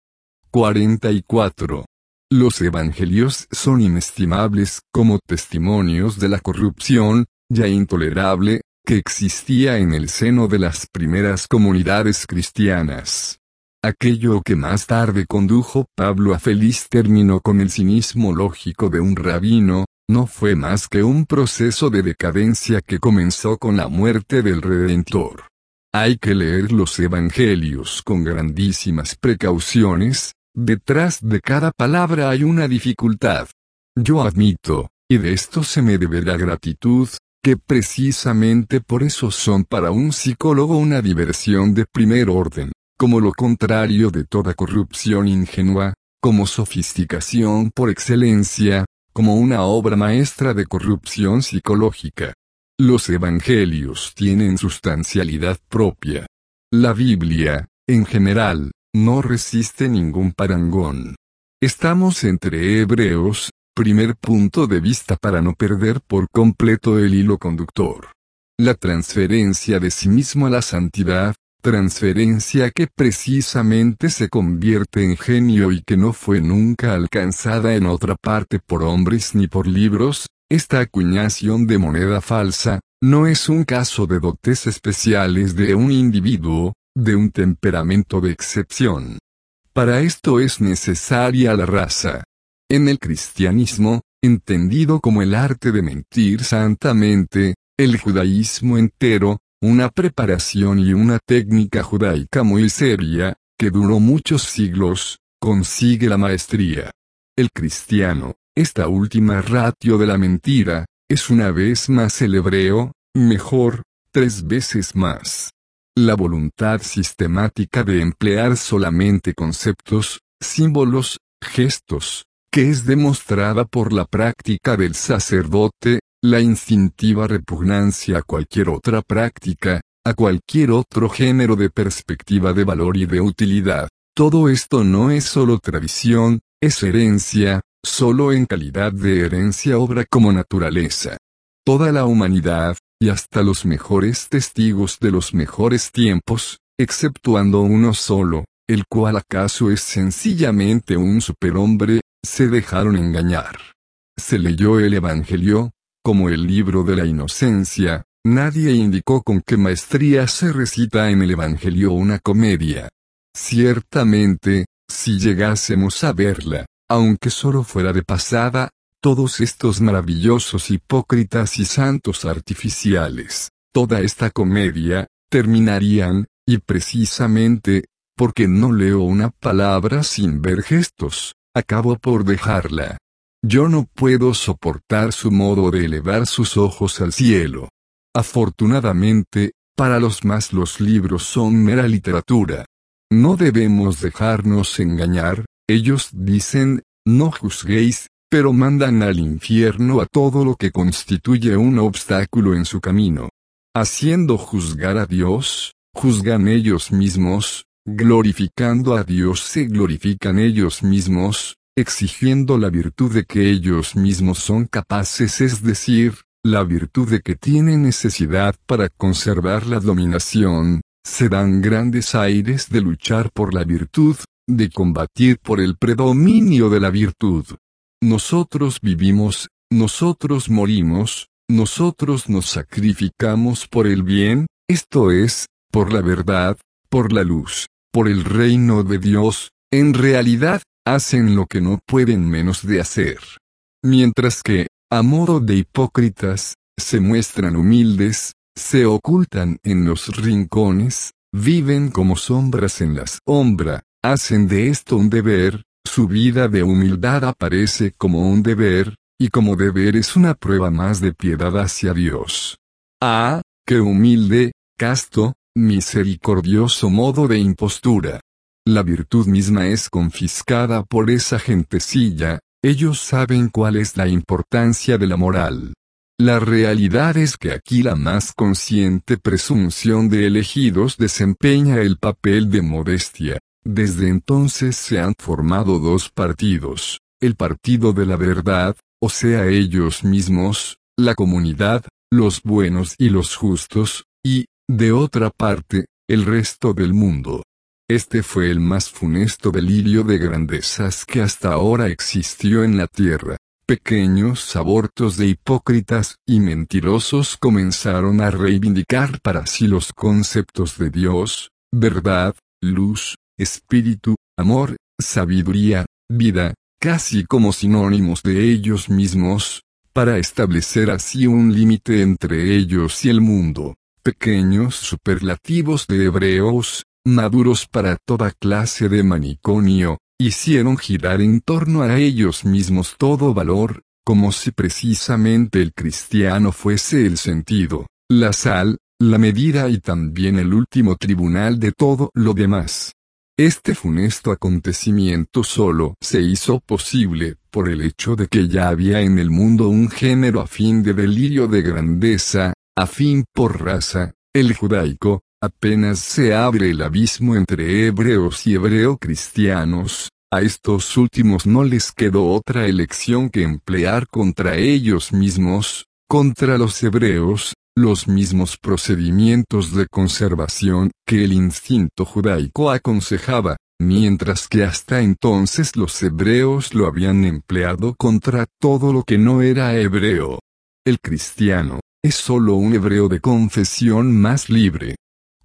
44. Los evangelios son inestimables como testimonios de la corrupción, ya intolerable, que existía en el seno de las primeras comunidades cristianas. Aquello que más tarde condujo Pablo a feliz término con el cinismo lógico de un rabino, no fue más que un proceso de decadencia que comenzó con la muerte del Redentor. Hay que leer los Evangelios con grandísimas precauciones, detrás de cada palabra hay una dificultad. Yo admito, y de esto se me debe la gratitud, que precisamente por eso son para un psicólogo una diversión de primer orden como lo contrario de toda corrupción ingenua, como sofisticación por excelencia, como una obra maestra de corrupción psicológica. Los evangelios tienen sustancialidad propia. La Biblia, en general, no resiste ningún parangón. Estamos entre hebreos, primer punto de vista para no perder por completo el hilo conductor. La transferencia de sí mismo a la santidad, transferencia que precisamente se convierte en genio y que no fue nunca alcanzada en otra parte por hombres ni por libros, esta acuñación de moneda falsa, no es un caso de dotes especiales de un individuo, de un temperamento de excepción. Para esto es necesaria la raza. En el cristianismo, entendido como el arte de mentir santamente, el judaísmo entero, una preparación y una técnica judaica muy seria, que duró muchos siglos, consigue la maestría. El cristiano, esta última ratio de la mentira, es una vez más el hebreo, mejor, tres veces más. La voluntad sistemática de emplear solamente conceptos, símbolos, gestos, que es demostrada por la práctica del sacerdote, la instintiva repugnancia a cualquier otra práctica, a cualquier otro género de perspectiva de valor y de utilidad. Todo esto no es solo tradición, es herencia, solo en calidad de herencia obra como naturaleza. Toda la humanidad, y hasta los mejores testigos de los mejores tiempos, exceptuando uno solo, el cual acaso es sencillamente un superhombre, se dejaron engañar. Se leyó el Evangelio, como el libro de la inocencia, nadie indicó con qué maestría se recita en el Evangelio una comedia. Ciertamente, si llegásemos a verla, aunque solo fuera de pasada, todos estos maravillosos hipócritas y santos artificiales, toda esta comedia, terminarían, y precisamente, porque no leo una palabra sin ver gestos, acabo por dejarla. Yo no puedo soportar su modo de elevar sus ojos al cielo. Afortunadamente, para los más los libros son mera literatura. No debemos dejarnos engañar, ellos dicen, no juzguéis, pero mandan al infierno a todo lo que constituye un obstáculo en su camino. Haciendo juzgar a Dios, juzgan ellos mismos, glorificando a Dios se glorifican ellos mismos, exigiendo la virtud de que ellos mismos son capaces, es decir, la virtud de que tienen necesidad para conservar la dominación, se dan grandes aires de luchar por la virtud, de combatir por el predominio de la virtud. nosotros vivimos, nosotros morimos, nosotros nos sacrificamos por el bien, esto es, por la verdad, por la luz, por el reino de Dios, en realidad, hacen lo que no pueden menos de hacer. Mientras que, a modo de hipócritas, se muestran humildes, se ocultan en los rincones, viven como sombras en la sombra, hacen de esto un deber, su vida de humildad aparece como un deber, y como deber es una prueba más de piedad hacia Dios. Ah, qué humilde, casto, misericordioso modo de impostura. La virtud misma es confiscada por esa gentecilla, ellos saben cuál es la importancia de la moral. La realidad es que aquí la más consciente presunción de elegidos desempeña el papel de modestia. Desde entonces se han formado dos partidos, el partido de la verdad, o sea ellos mismos, la comunidad, los buenos y los justos, y, de otra parte, el resto del mundo. Este fue el más funesto delirio de grandezas que hasta ahora existió en la tierra. Pequeños abortos de hipócritas y mentirosos comenzaron a reivindicar para sí los conceptos de Dios, verdad, luz, espíritu, amor, sabiduría, vida, casi como sinónimos de ellos mismos, para establecer así un límite entre ellos y el mundo. Pequeños superlativos de hebreos, maduros para toda clase de maniconio, hicieron girar en torno a ellos mismos todo valor, como si precisamente el cristiano fuese el sentido, la sal, la medida y también el último tribunal de todo lo demás. Este funesto acontecimiento solo se hizo posible por el hecho de que ya había en el mundo un género afín de delirio de grandeza, afín por raza, el judaico, Apenas se abre el abismo entre hebreos y hebreo-cristianos, a estos últimos no les quedó otra elección que emplear contra ellos mismos, contra los hebreos, los mismos procedimientos de conservación que el instinto judaico aconsejaba, mientras que hasta entonces los hebreos lo habían empleado contra todo lo que no era hebreo. El cristiano, es sólo un hebreo de confesión más libre,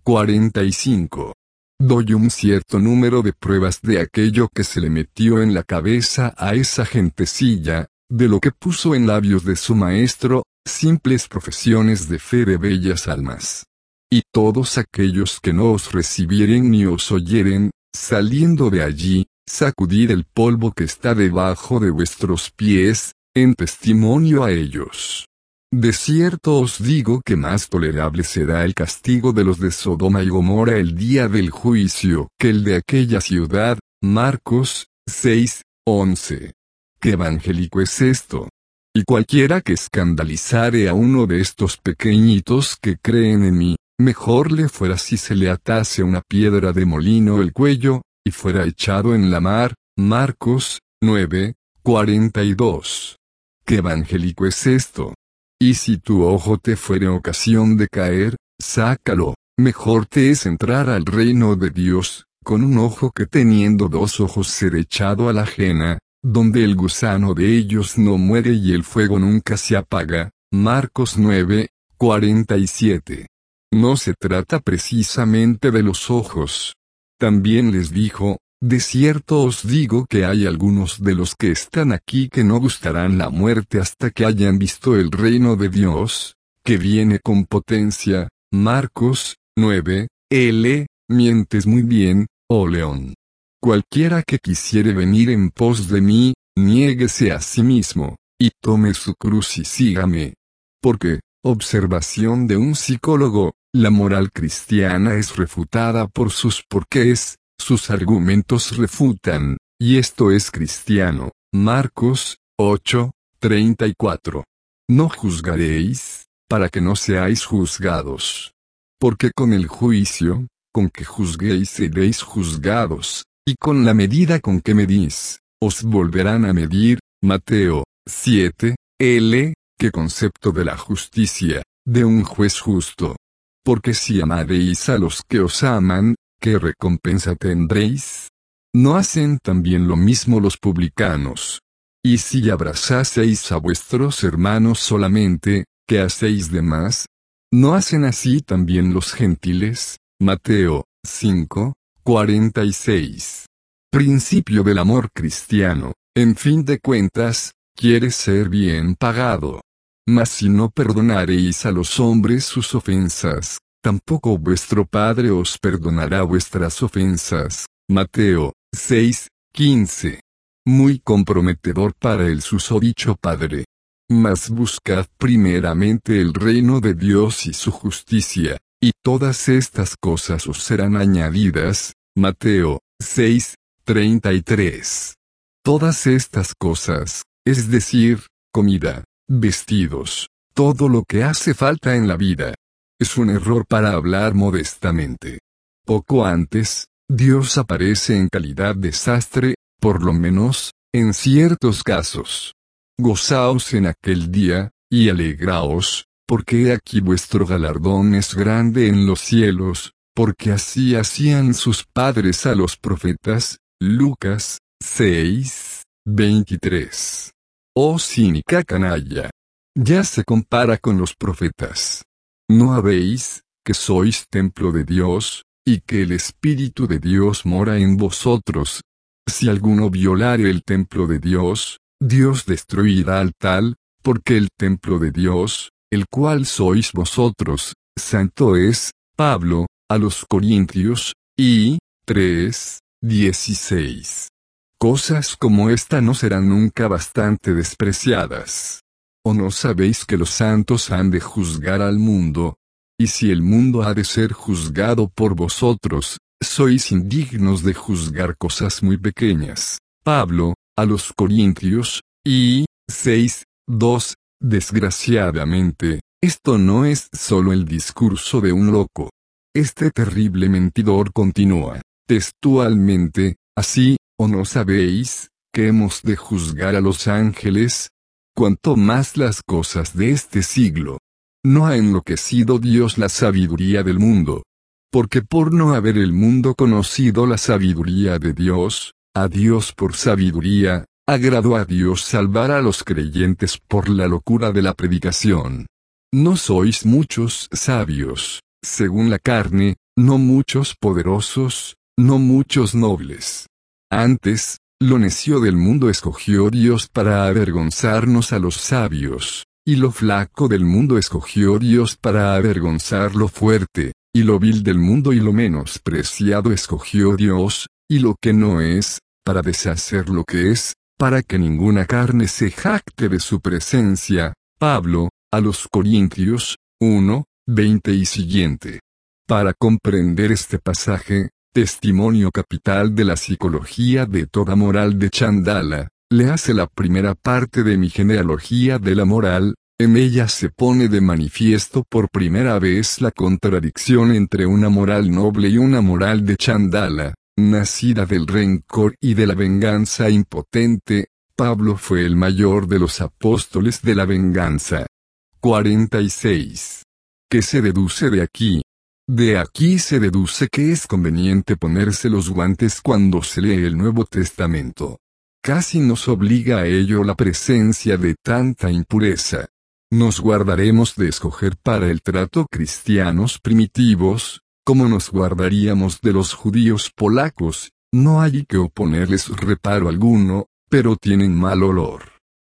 45. Doy un cierto número de pruebas de aquello que se le metió en la cabeza a esa gentecilla, de lo que puso en labios de su maestro, simples profesiones de fe de bellas almas. Y todos aquellos que no os recibieren ni os oyeren, saliendo de allí, sacudid el polvo que está debajo de vuestros pies, en testimonio a ellos. De cierto os digo que más tolerable será el castigo de los de Sodoma y Gomorra el día del juicio que el de aquella ciudad. Marcos 6, 11. ¿Qué evangélico es esto? Y cualquiera que escandalizare a uno de estos pequeñitos que creen en mí, mejor le fuera si se le atase una piedra de molino el cuello, y fuera echado en la mar. Marcos 9, 42. ¿Qué evangélico es esto? Y si tu ojo te fuere ocasión de caer, sácalo, mejor te es entrar al reino de Dios, con un ojo que teniendo dos ojos ser echado a la ajena, donde el gusano de ellos no muere y el fuego nunca se apaga. Marcos 9, 47. No se trata precisamente de los ojos. También les dijo, de cierto os digo que hay algunos de los que están aquí que no gustarán la muerte hasta que hayan visto el reino de Dios, que viene con potencia. Marcos 9, L. Mientes muy bien, oh león. Cualquiera que quisiere venir en pos de mí, niéguese a sí mismo, y tome su cruz y sígame. Porque, observación de un psicólogo, la moral cristiana es refutada por sus porqués, sus argumentos refutan, y esto es cristiano. Marcos 8, 34. No juzgaréis, para que no seáis juzgados. Porque con el juicio, con que juzguéis seréis juzgados, y con la medida con que medís, os volverán a medir. Mateo 7, L. ¿Qué concepto de la justicia, de un juez justo? Porque si amaréis a los que os aman, ¿qué recompensa tendréis? ¿No hacen también lo mismo los publicanos? Y si abrazaseis a vuestros hermanos solamente, ¿qué hacéis de más? ¿No hacen así también los gentiles? Mateo 5, 46. Principio del amor cristiano. En fin de cuentas, quiere ser bien pagado. Mas si no perdonareis a los hombres sus ofensas, tampoco vuestro Padre os perdonará vuestras ofensas. Mateo 6, 15 muy comprometedor para el susodicho Padre. Mas buscad primeramente el reino de Dios y su justicia, y todas estas cosas os serán añadidas. Mateo 6, 33. Todas estas cosas, es decir, comida, vestidos, todo lo que hace falta en la vida. Es un error para hablar modestamente. Poco antes, Dios aparece en calidad de sastre, por lo menos, en ciertos casos. Gozaos en aquel día, y alegraos, porque aquí vuestro galardón es grande en los cielos, porque así hacían sus padres a los profetas. Lucas 6, 23. Oh cínica canalla. Ya se compara con los profetas. ¿No habéis, que sois templo de Dios, y que el Espíritu de Dios mora en vosotros? Si alguno violare el templo de Dios, Dios destruirá al tal, porque el templo de Dios, el cual sois vosotros, santo es, Pablo, a los Corintios, y, 3, 16. Cosas como esta no serán nunca bastante despreciadas. ¿O no sabéis que los santos han de juzgar al mundo? Y si el mundo ha de ser juzgado por vosotros, sois indignos de juzgar cosas muy pequeñas. Pablo, a los Corintios, y, 6, 2, desgraciadamente, esto no es solo el discurso de un loco. Este terrible mentidor continúa, textualmente, así, ¿o no sabéis, que hemos de juzgar a los ángeles? Cuanto más las cosas de este siglo. ¿No ha enloquecido Dios la sabiduría del mundo? porque por no haber el mundo conocido la sabiduría de Dios, a Dios por sabiduría, agradó a Dios salvar a los creyentes por la locura de la predicación. No sois muchos sabios, según la carne, no muchos poderosos, no muchos nobles. Antes, lo necio del mundo escogió Dios para avergonzarnos a los sabios, y lo flaco del mundo escogió Dios para avergonzar lo fuerte, y lo vil del mundo y lo menospreciado escogió Dios, y lo que no es, para deshacer lo que es, para que ninguna carne se jacte de su presencia. Pablo, a los Corintios, 1, 20 y siguiente. Para comprender este pasaje, testimonio capital de la psicología de toda moral de Chandala, le hace la primera parte de mi genealogía de la moral, en ella se pone de manifiesto por primera vez la contradicción entre una moral noble y una moral de Chandala, nacida del rencor y de la venganza impotente, Pablo fue el mayor de los apóstoles de la venganza. 46. ¿Qué se deduce de aquí? De aquí se deduce que es conveniente ponerse los guantes cuando se lee el Nuevo Testamento. Casi nos obliga a ello la presencia de tanta impureza. Nos guardaremos de escoger para el trato cristianos primitivos, como nos guardaríamos de los judíos polacos, no hay que oponerles reparo alguno, pero tienen mal olor.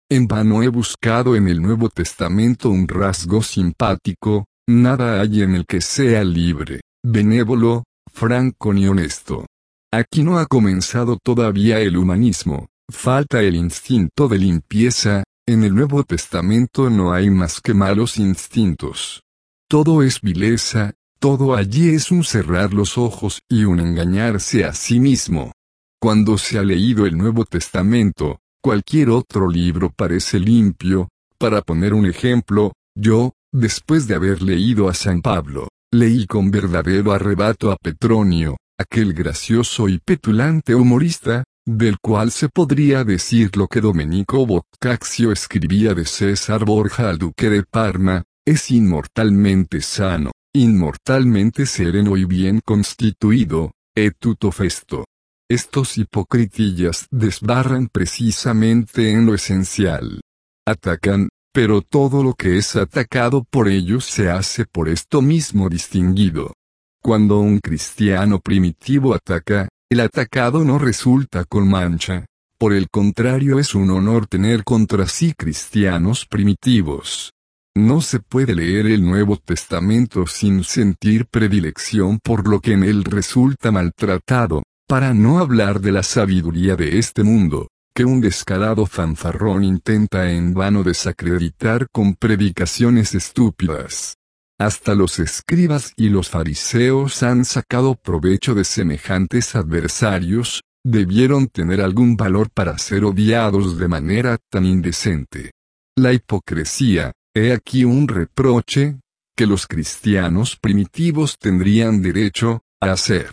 En vano he buscado en el Nuevo Testamento un rasgo simpático, nada hay en el que sea libre, benévolo, franco ni honesto. Aquí no ha comenzado todavía el humanismo, falta el instinto de limpieza, en el Nuevo Testamento no hay más que malos instintos. Todo es vileza, todo allí es un cerrar los ojos y un engañarse a sí mismo. Cuando se ha leído el Nuevo Testamento, cualquier otro libro parece limpio. Para poner un ejemplo, yo, después de haber leído a San Pablo, leí con verdadero arrebato a Petronio, aquel gracioso y petulante humorista, del cual se podría decir lo que Domenico Boccaccio escribía de César Borja al duque de Parma, es inmortalmente sano, inmortalmente sereno y bien constituido, et tutto festo. estos hipocritillas desbarran precisamente en lo esencial. Atacan, pero todo lo que es atacado por ellos se hace por esto mismo distinguido. Cuando un cristiano primitivo ataca, el atacado no resulta con mancha. Por el contrario es un honor tener contra sí cristianos primitivos. No se puede leer el Nuevo Testamento sin sentir predilección por lo que en él resulta maltratado, para no hablar de la sabiduría de este mundo, que un descarado fanfarrón intenta en vano desacreditar con predicaciones estúpidas. Hasta los escribas y los fariseos han sacado provecho de semejantes adversarios, debieron tener algún valor para ser odiados de manera tan indecente. La hipocresía, He aquí un reproche, que los cristianos primitivos tendrían derecho, a hacer.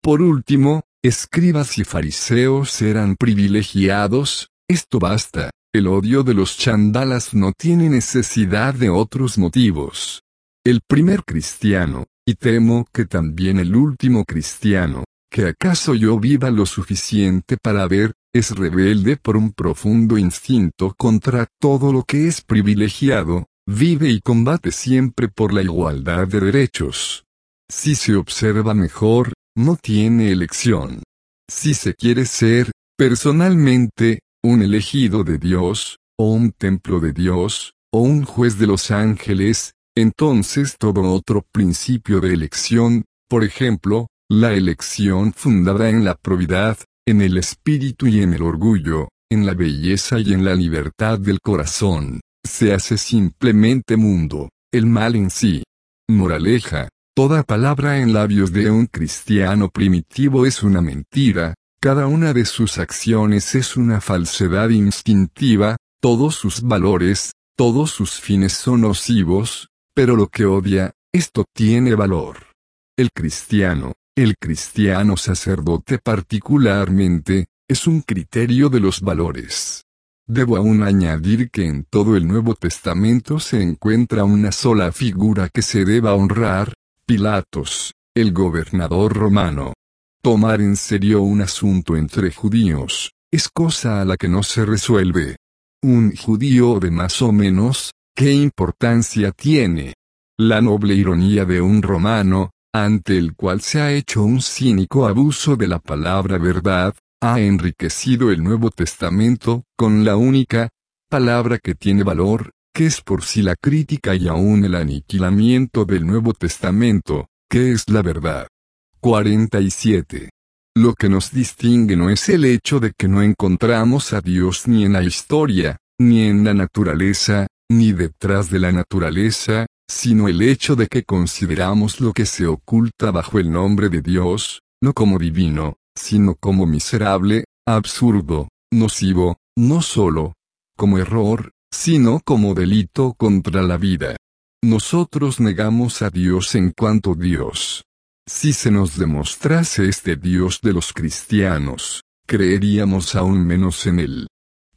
Por último, escribas y fariseos eran privilegiados, esto basta, el odio de los chandalas no tiene necesidad de otros motivos. El primer cristiano, y temo que también el último cristiano, que acaso yo viva lo suficiente para ver, es rebelde por un profundo instinto contra todo lo que es privilegiado, vive y combate siempre por la igualdad de derechos. Si se observa mejor, no tiene elección. Si se quiere ser, personalmente, un elegido de Dios, o un templo de Dios, o un juez de los ángeles, entonces todo otro principio de elección, por ejemplo, la elección fundada en la probidad, en el espíritu y en el orgullo, en la belleza y en la libertad del corazón, se hace simplemente mundo, el mal en sí. Moraleja, toda palabra en labios de un cristiano primitivo es una mentira, cada una de sus acciones es una falsedad instintiva, todos sus valores, todos sus fines son nocivos, pero lo que odia, esto tiene valor. El cristiano, el cristiano sacerdote particularmente, es un criterio de los valores. Debo aún añadir que en todo el Nuevo Testamento se encuentra una sola figura que se deba honrar, Pilatos, el gobernador romano. Tomar en serio un asunto entre judíos, es cosa a la que no se resuelve. Un judío de más o menos, ¿qué importancia tiene? La noble ironía de un romano, ante el cual se ha hecho un cínico abuso de la palabra verdad, ha enriquecido el Nuevo Testamento, con la única palabra que tiene valor, que es por sí la crítica y aún el aniquilamiento del Nuevo Testamento, que es la verdad. 47. Lo que nos distingue no es el hecho de que no encontramos a Dios ni en la historia, ni en la naturaleza, ni detrás de la naturaleza, sino el hecho de que consideramos lo que se oculta bajo el nombre de Dios, no como divino, sino como miserable, absurdo, nocivo, no solo como error, sino como delito contra la vida. Nosotros negamos a Dios en cuanto Dios. Si se nos demostrase este Dios de los cristianos, creeríamos aún menos en él.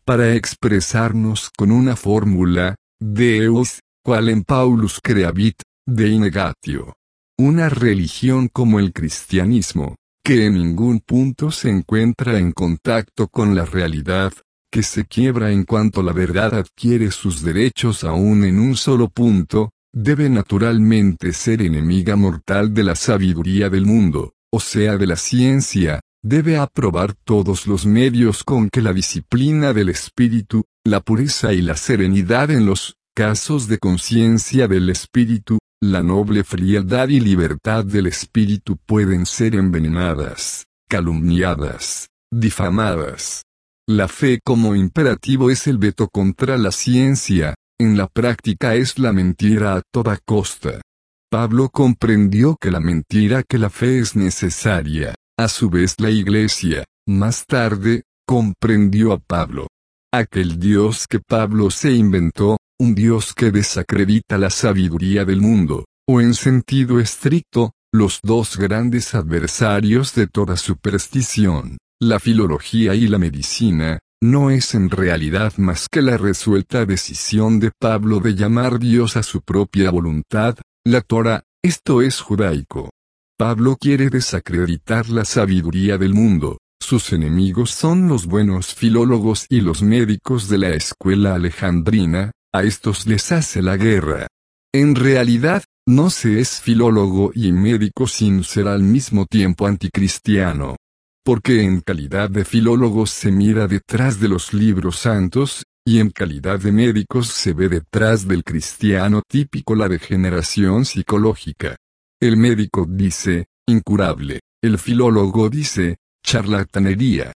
Para expresarnos con una fórmula, Deus, cual en Paulus creavit, de inegatio. Una religión como el cristianismo, que en ningún punto se encuentra en contacto con la realidad, que se quiebra en cuanto la verdad adquiere sus derechos aún en un solo punto, debe naturalmente ser enemiga mortal de la sabiduría del mundo, o sea de la ciencia, debe aprobar todos los medios con que la disciplina del espíritu, la pureza y la serenidad en los casos de conciencia del espíritu, la noble frialdad y libertad del espíritu pueden ser envenenadas, calumniadas, difamadas. La fe como imperativo es el veto contra la ciencia, en la práctica es la mentira a toda costa. Pablo comprendió que la mentira que la fe es necesaria, a su vez la iglesia, más tarde, comprendió a Pablo. Aquel Dios que Pablo se inventó, un Dios que desacredita la sabiduría del mundo, o en sentido estricto, los dos grandes adversarios de toda superstición, la filología y la medicina, no es en realidad más que la resuelta decisión de Pablo de llamar Dios a su propia voluntad, la Torah, esto es judaico. Pablo quiere desacreditar la sabiduría del mundo, Sus enemigos son los buenos filólogos y los médicos de la escuela alejandrina, a estos les hace la guerra. En realidad, no se es filólogo y médico sin ser al mismo tiempo anticristiano. Porque en calidad de filólogos se mira detrás de los libros santos, y en calidad de médicos se ve detrás del cristiano típico la degeneración psicológica. El médico dice, incurable, el filólogo dice, charlatanería.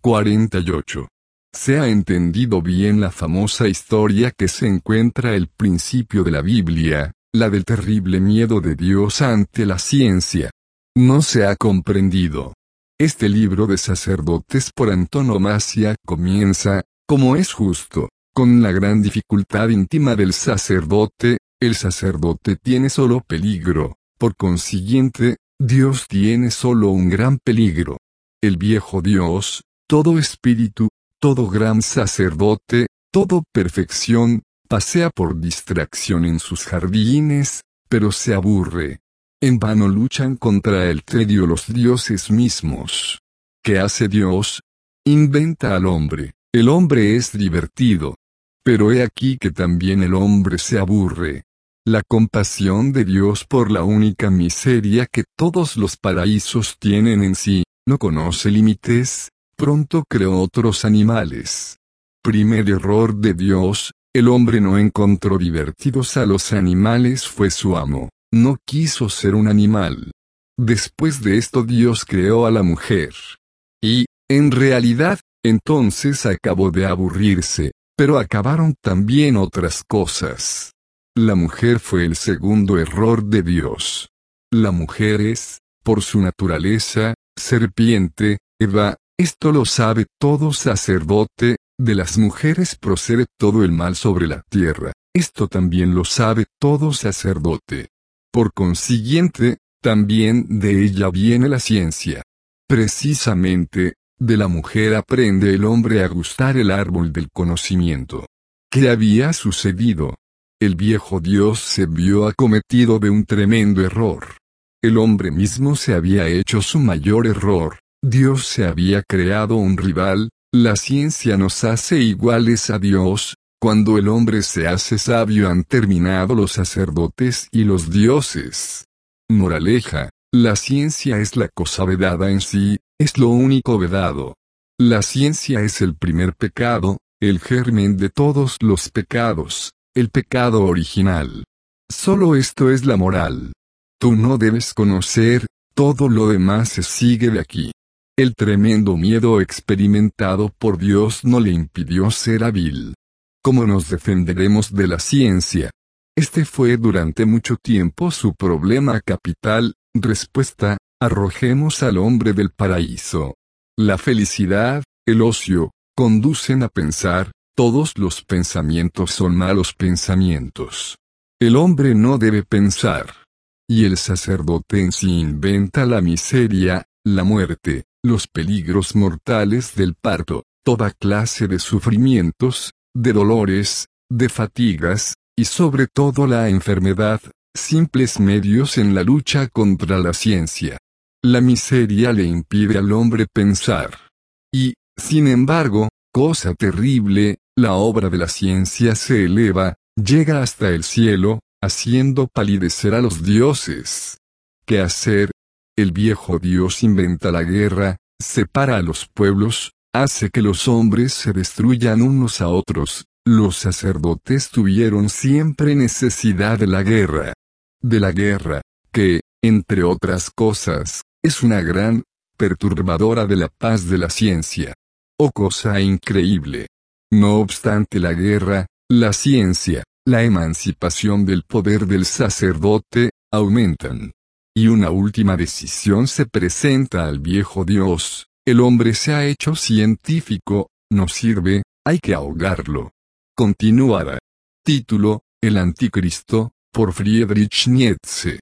48. Se ha entendido bien la famosa historia que se encuentra el principio de la Biblia, la del terrible miedo de Dios ante la ciencia. No se ha comprendido. Este libro de sacerdotes por antonomasia comienza, como es justo, con la gran dificultad íntima del sacerdote, el sacerdote tiene solo peligro, por consiguiente, Dios tiene solo un gran peligro. El viejo Dios, todo espíritu, todo gran sacerdote, todo perfección, pasea por distracción en sus jardines, pero se aburre. En vano luchan contra el tedio los dioses mismos. ¿Qué hace Dios? Inventa al hombre. El hombre es divertido. Pero he aquí que también el hombre se aburre. La compasión de Dios por la única miseria que todos los paraísos tienen en sí, no conoce límites, pronto creó otros animales. Primer error de Dios, el hombre no encontró divertidos a los animales fue su amo, no quiso ser un animal. Después de esto Dios creó a la mujer. Y, en realidad, entonces acabó de aburrirse, pero acabaron también otras cosas. La mujer fue el segundo error de Dios. La mujer es, por su naturaleza, serpiente, Eva, esto lo sabe todo sacerdote, de las mujeres procede todo el mal sobre la tierra, esto también lo sabe todo sacerdote. Por consiguiente, también de ella viene la ciencia. Precisamente, de la mujer aprende el hombre a gustar el árbol del conocimiento. ¿Qué había sucedido? El viejo Dios se vio acometido de un tremendo error. El hombre mismo se había hecho su mayor error, Dios se había creado un rival, la ciencia nos hace iguales a Dios, cuando el hombre se hace sabio han terminado los sacerdotes y los dioses. Moraleja, la ciencia es la cosa vedada en sí, es lo único vedado. La ciencia es el primer pecado, el germen de todos los pecados, el pecado original. Solo esto es la moral. Tú no debes conocer, todo lo demás se sigue de aquí. El tremendo miedo experimentado por Dios no le impidió ser hábil. ¿Cómo nos defenderemos de la ciencia? Este fue durante mucho tiempo su problema capital, respuesta, arrojemos al hombre del paraíso. La felicidad, el ocio, conducen a pensar, todos los pensamientos son malos pensamientos. El hombre no debe pensar. Y el sacerdote en sí inventa la miseria, la muerte, los peligros mortales del parto, toda clase de sufrimientos, de dolores, de fatigas, y sobre todo la enfermedad, simples medios en la lucha contra la ciencia. La miseria le impide al hombre pensar. Y, sin embargo, cosa terrible, la obra de la ciencia se eleva, llega hasta el cielo, haciendo palidecer a los dioses. ¿Qué hacer? El viejo Dios inventa la guerra, separa a los pueblos, hace que los hombres se destruyan unos a otros. Los sacerdotes tuvieron siempre necesidad de la guerra. De la guerra, que, entre otras cosas, es una gran, perturbadora de la paz de la ciencia. Oh cosa increíble. No obstante la guerra, la ciencia, la emancipación del poder del sacerdote, aumentan. Y una última decisión se presenta al viejo Dios, el hombre se ha hecho científico, no sirve, hay que ahogarlo. Continuará. Título, El Anticristo, por Friedrich Nietzsche.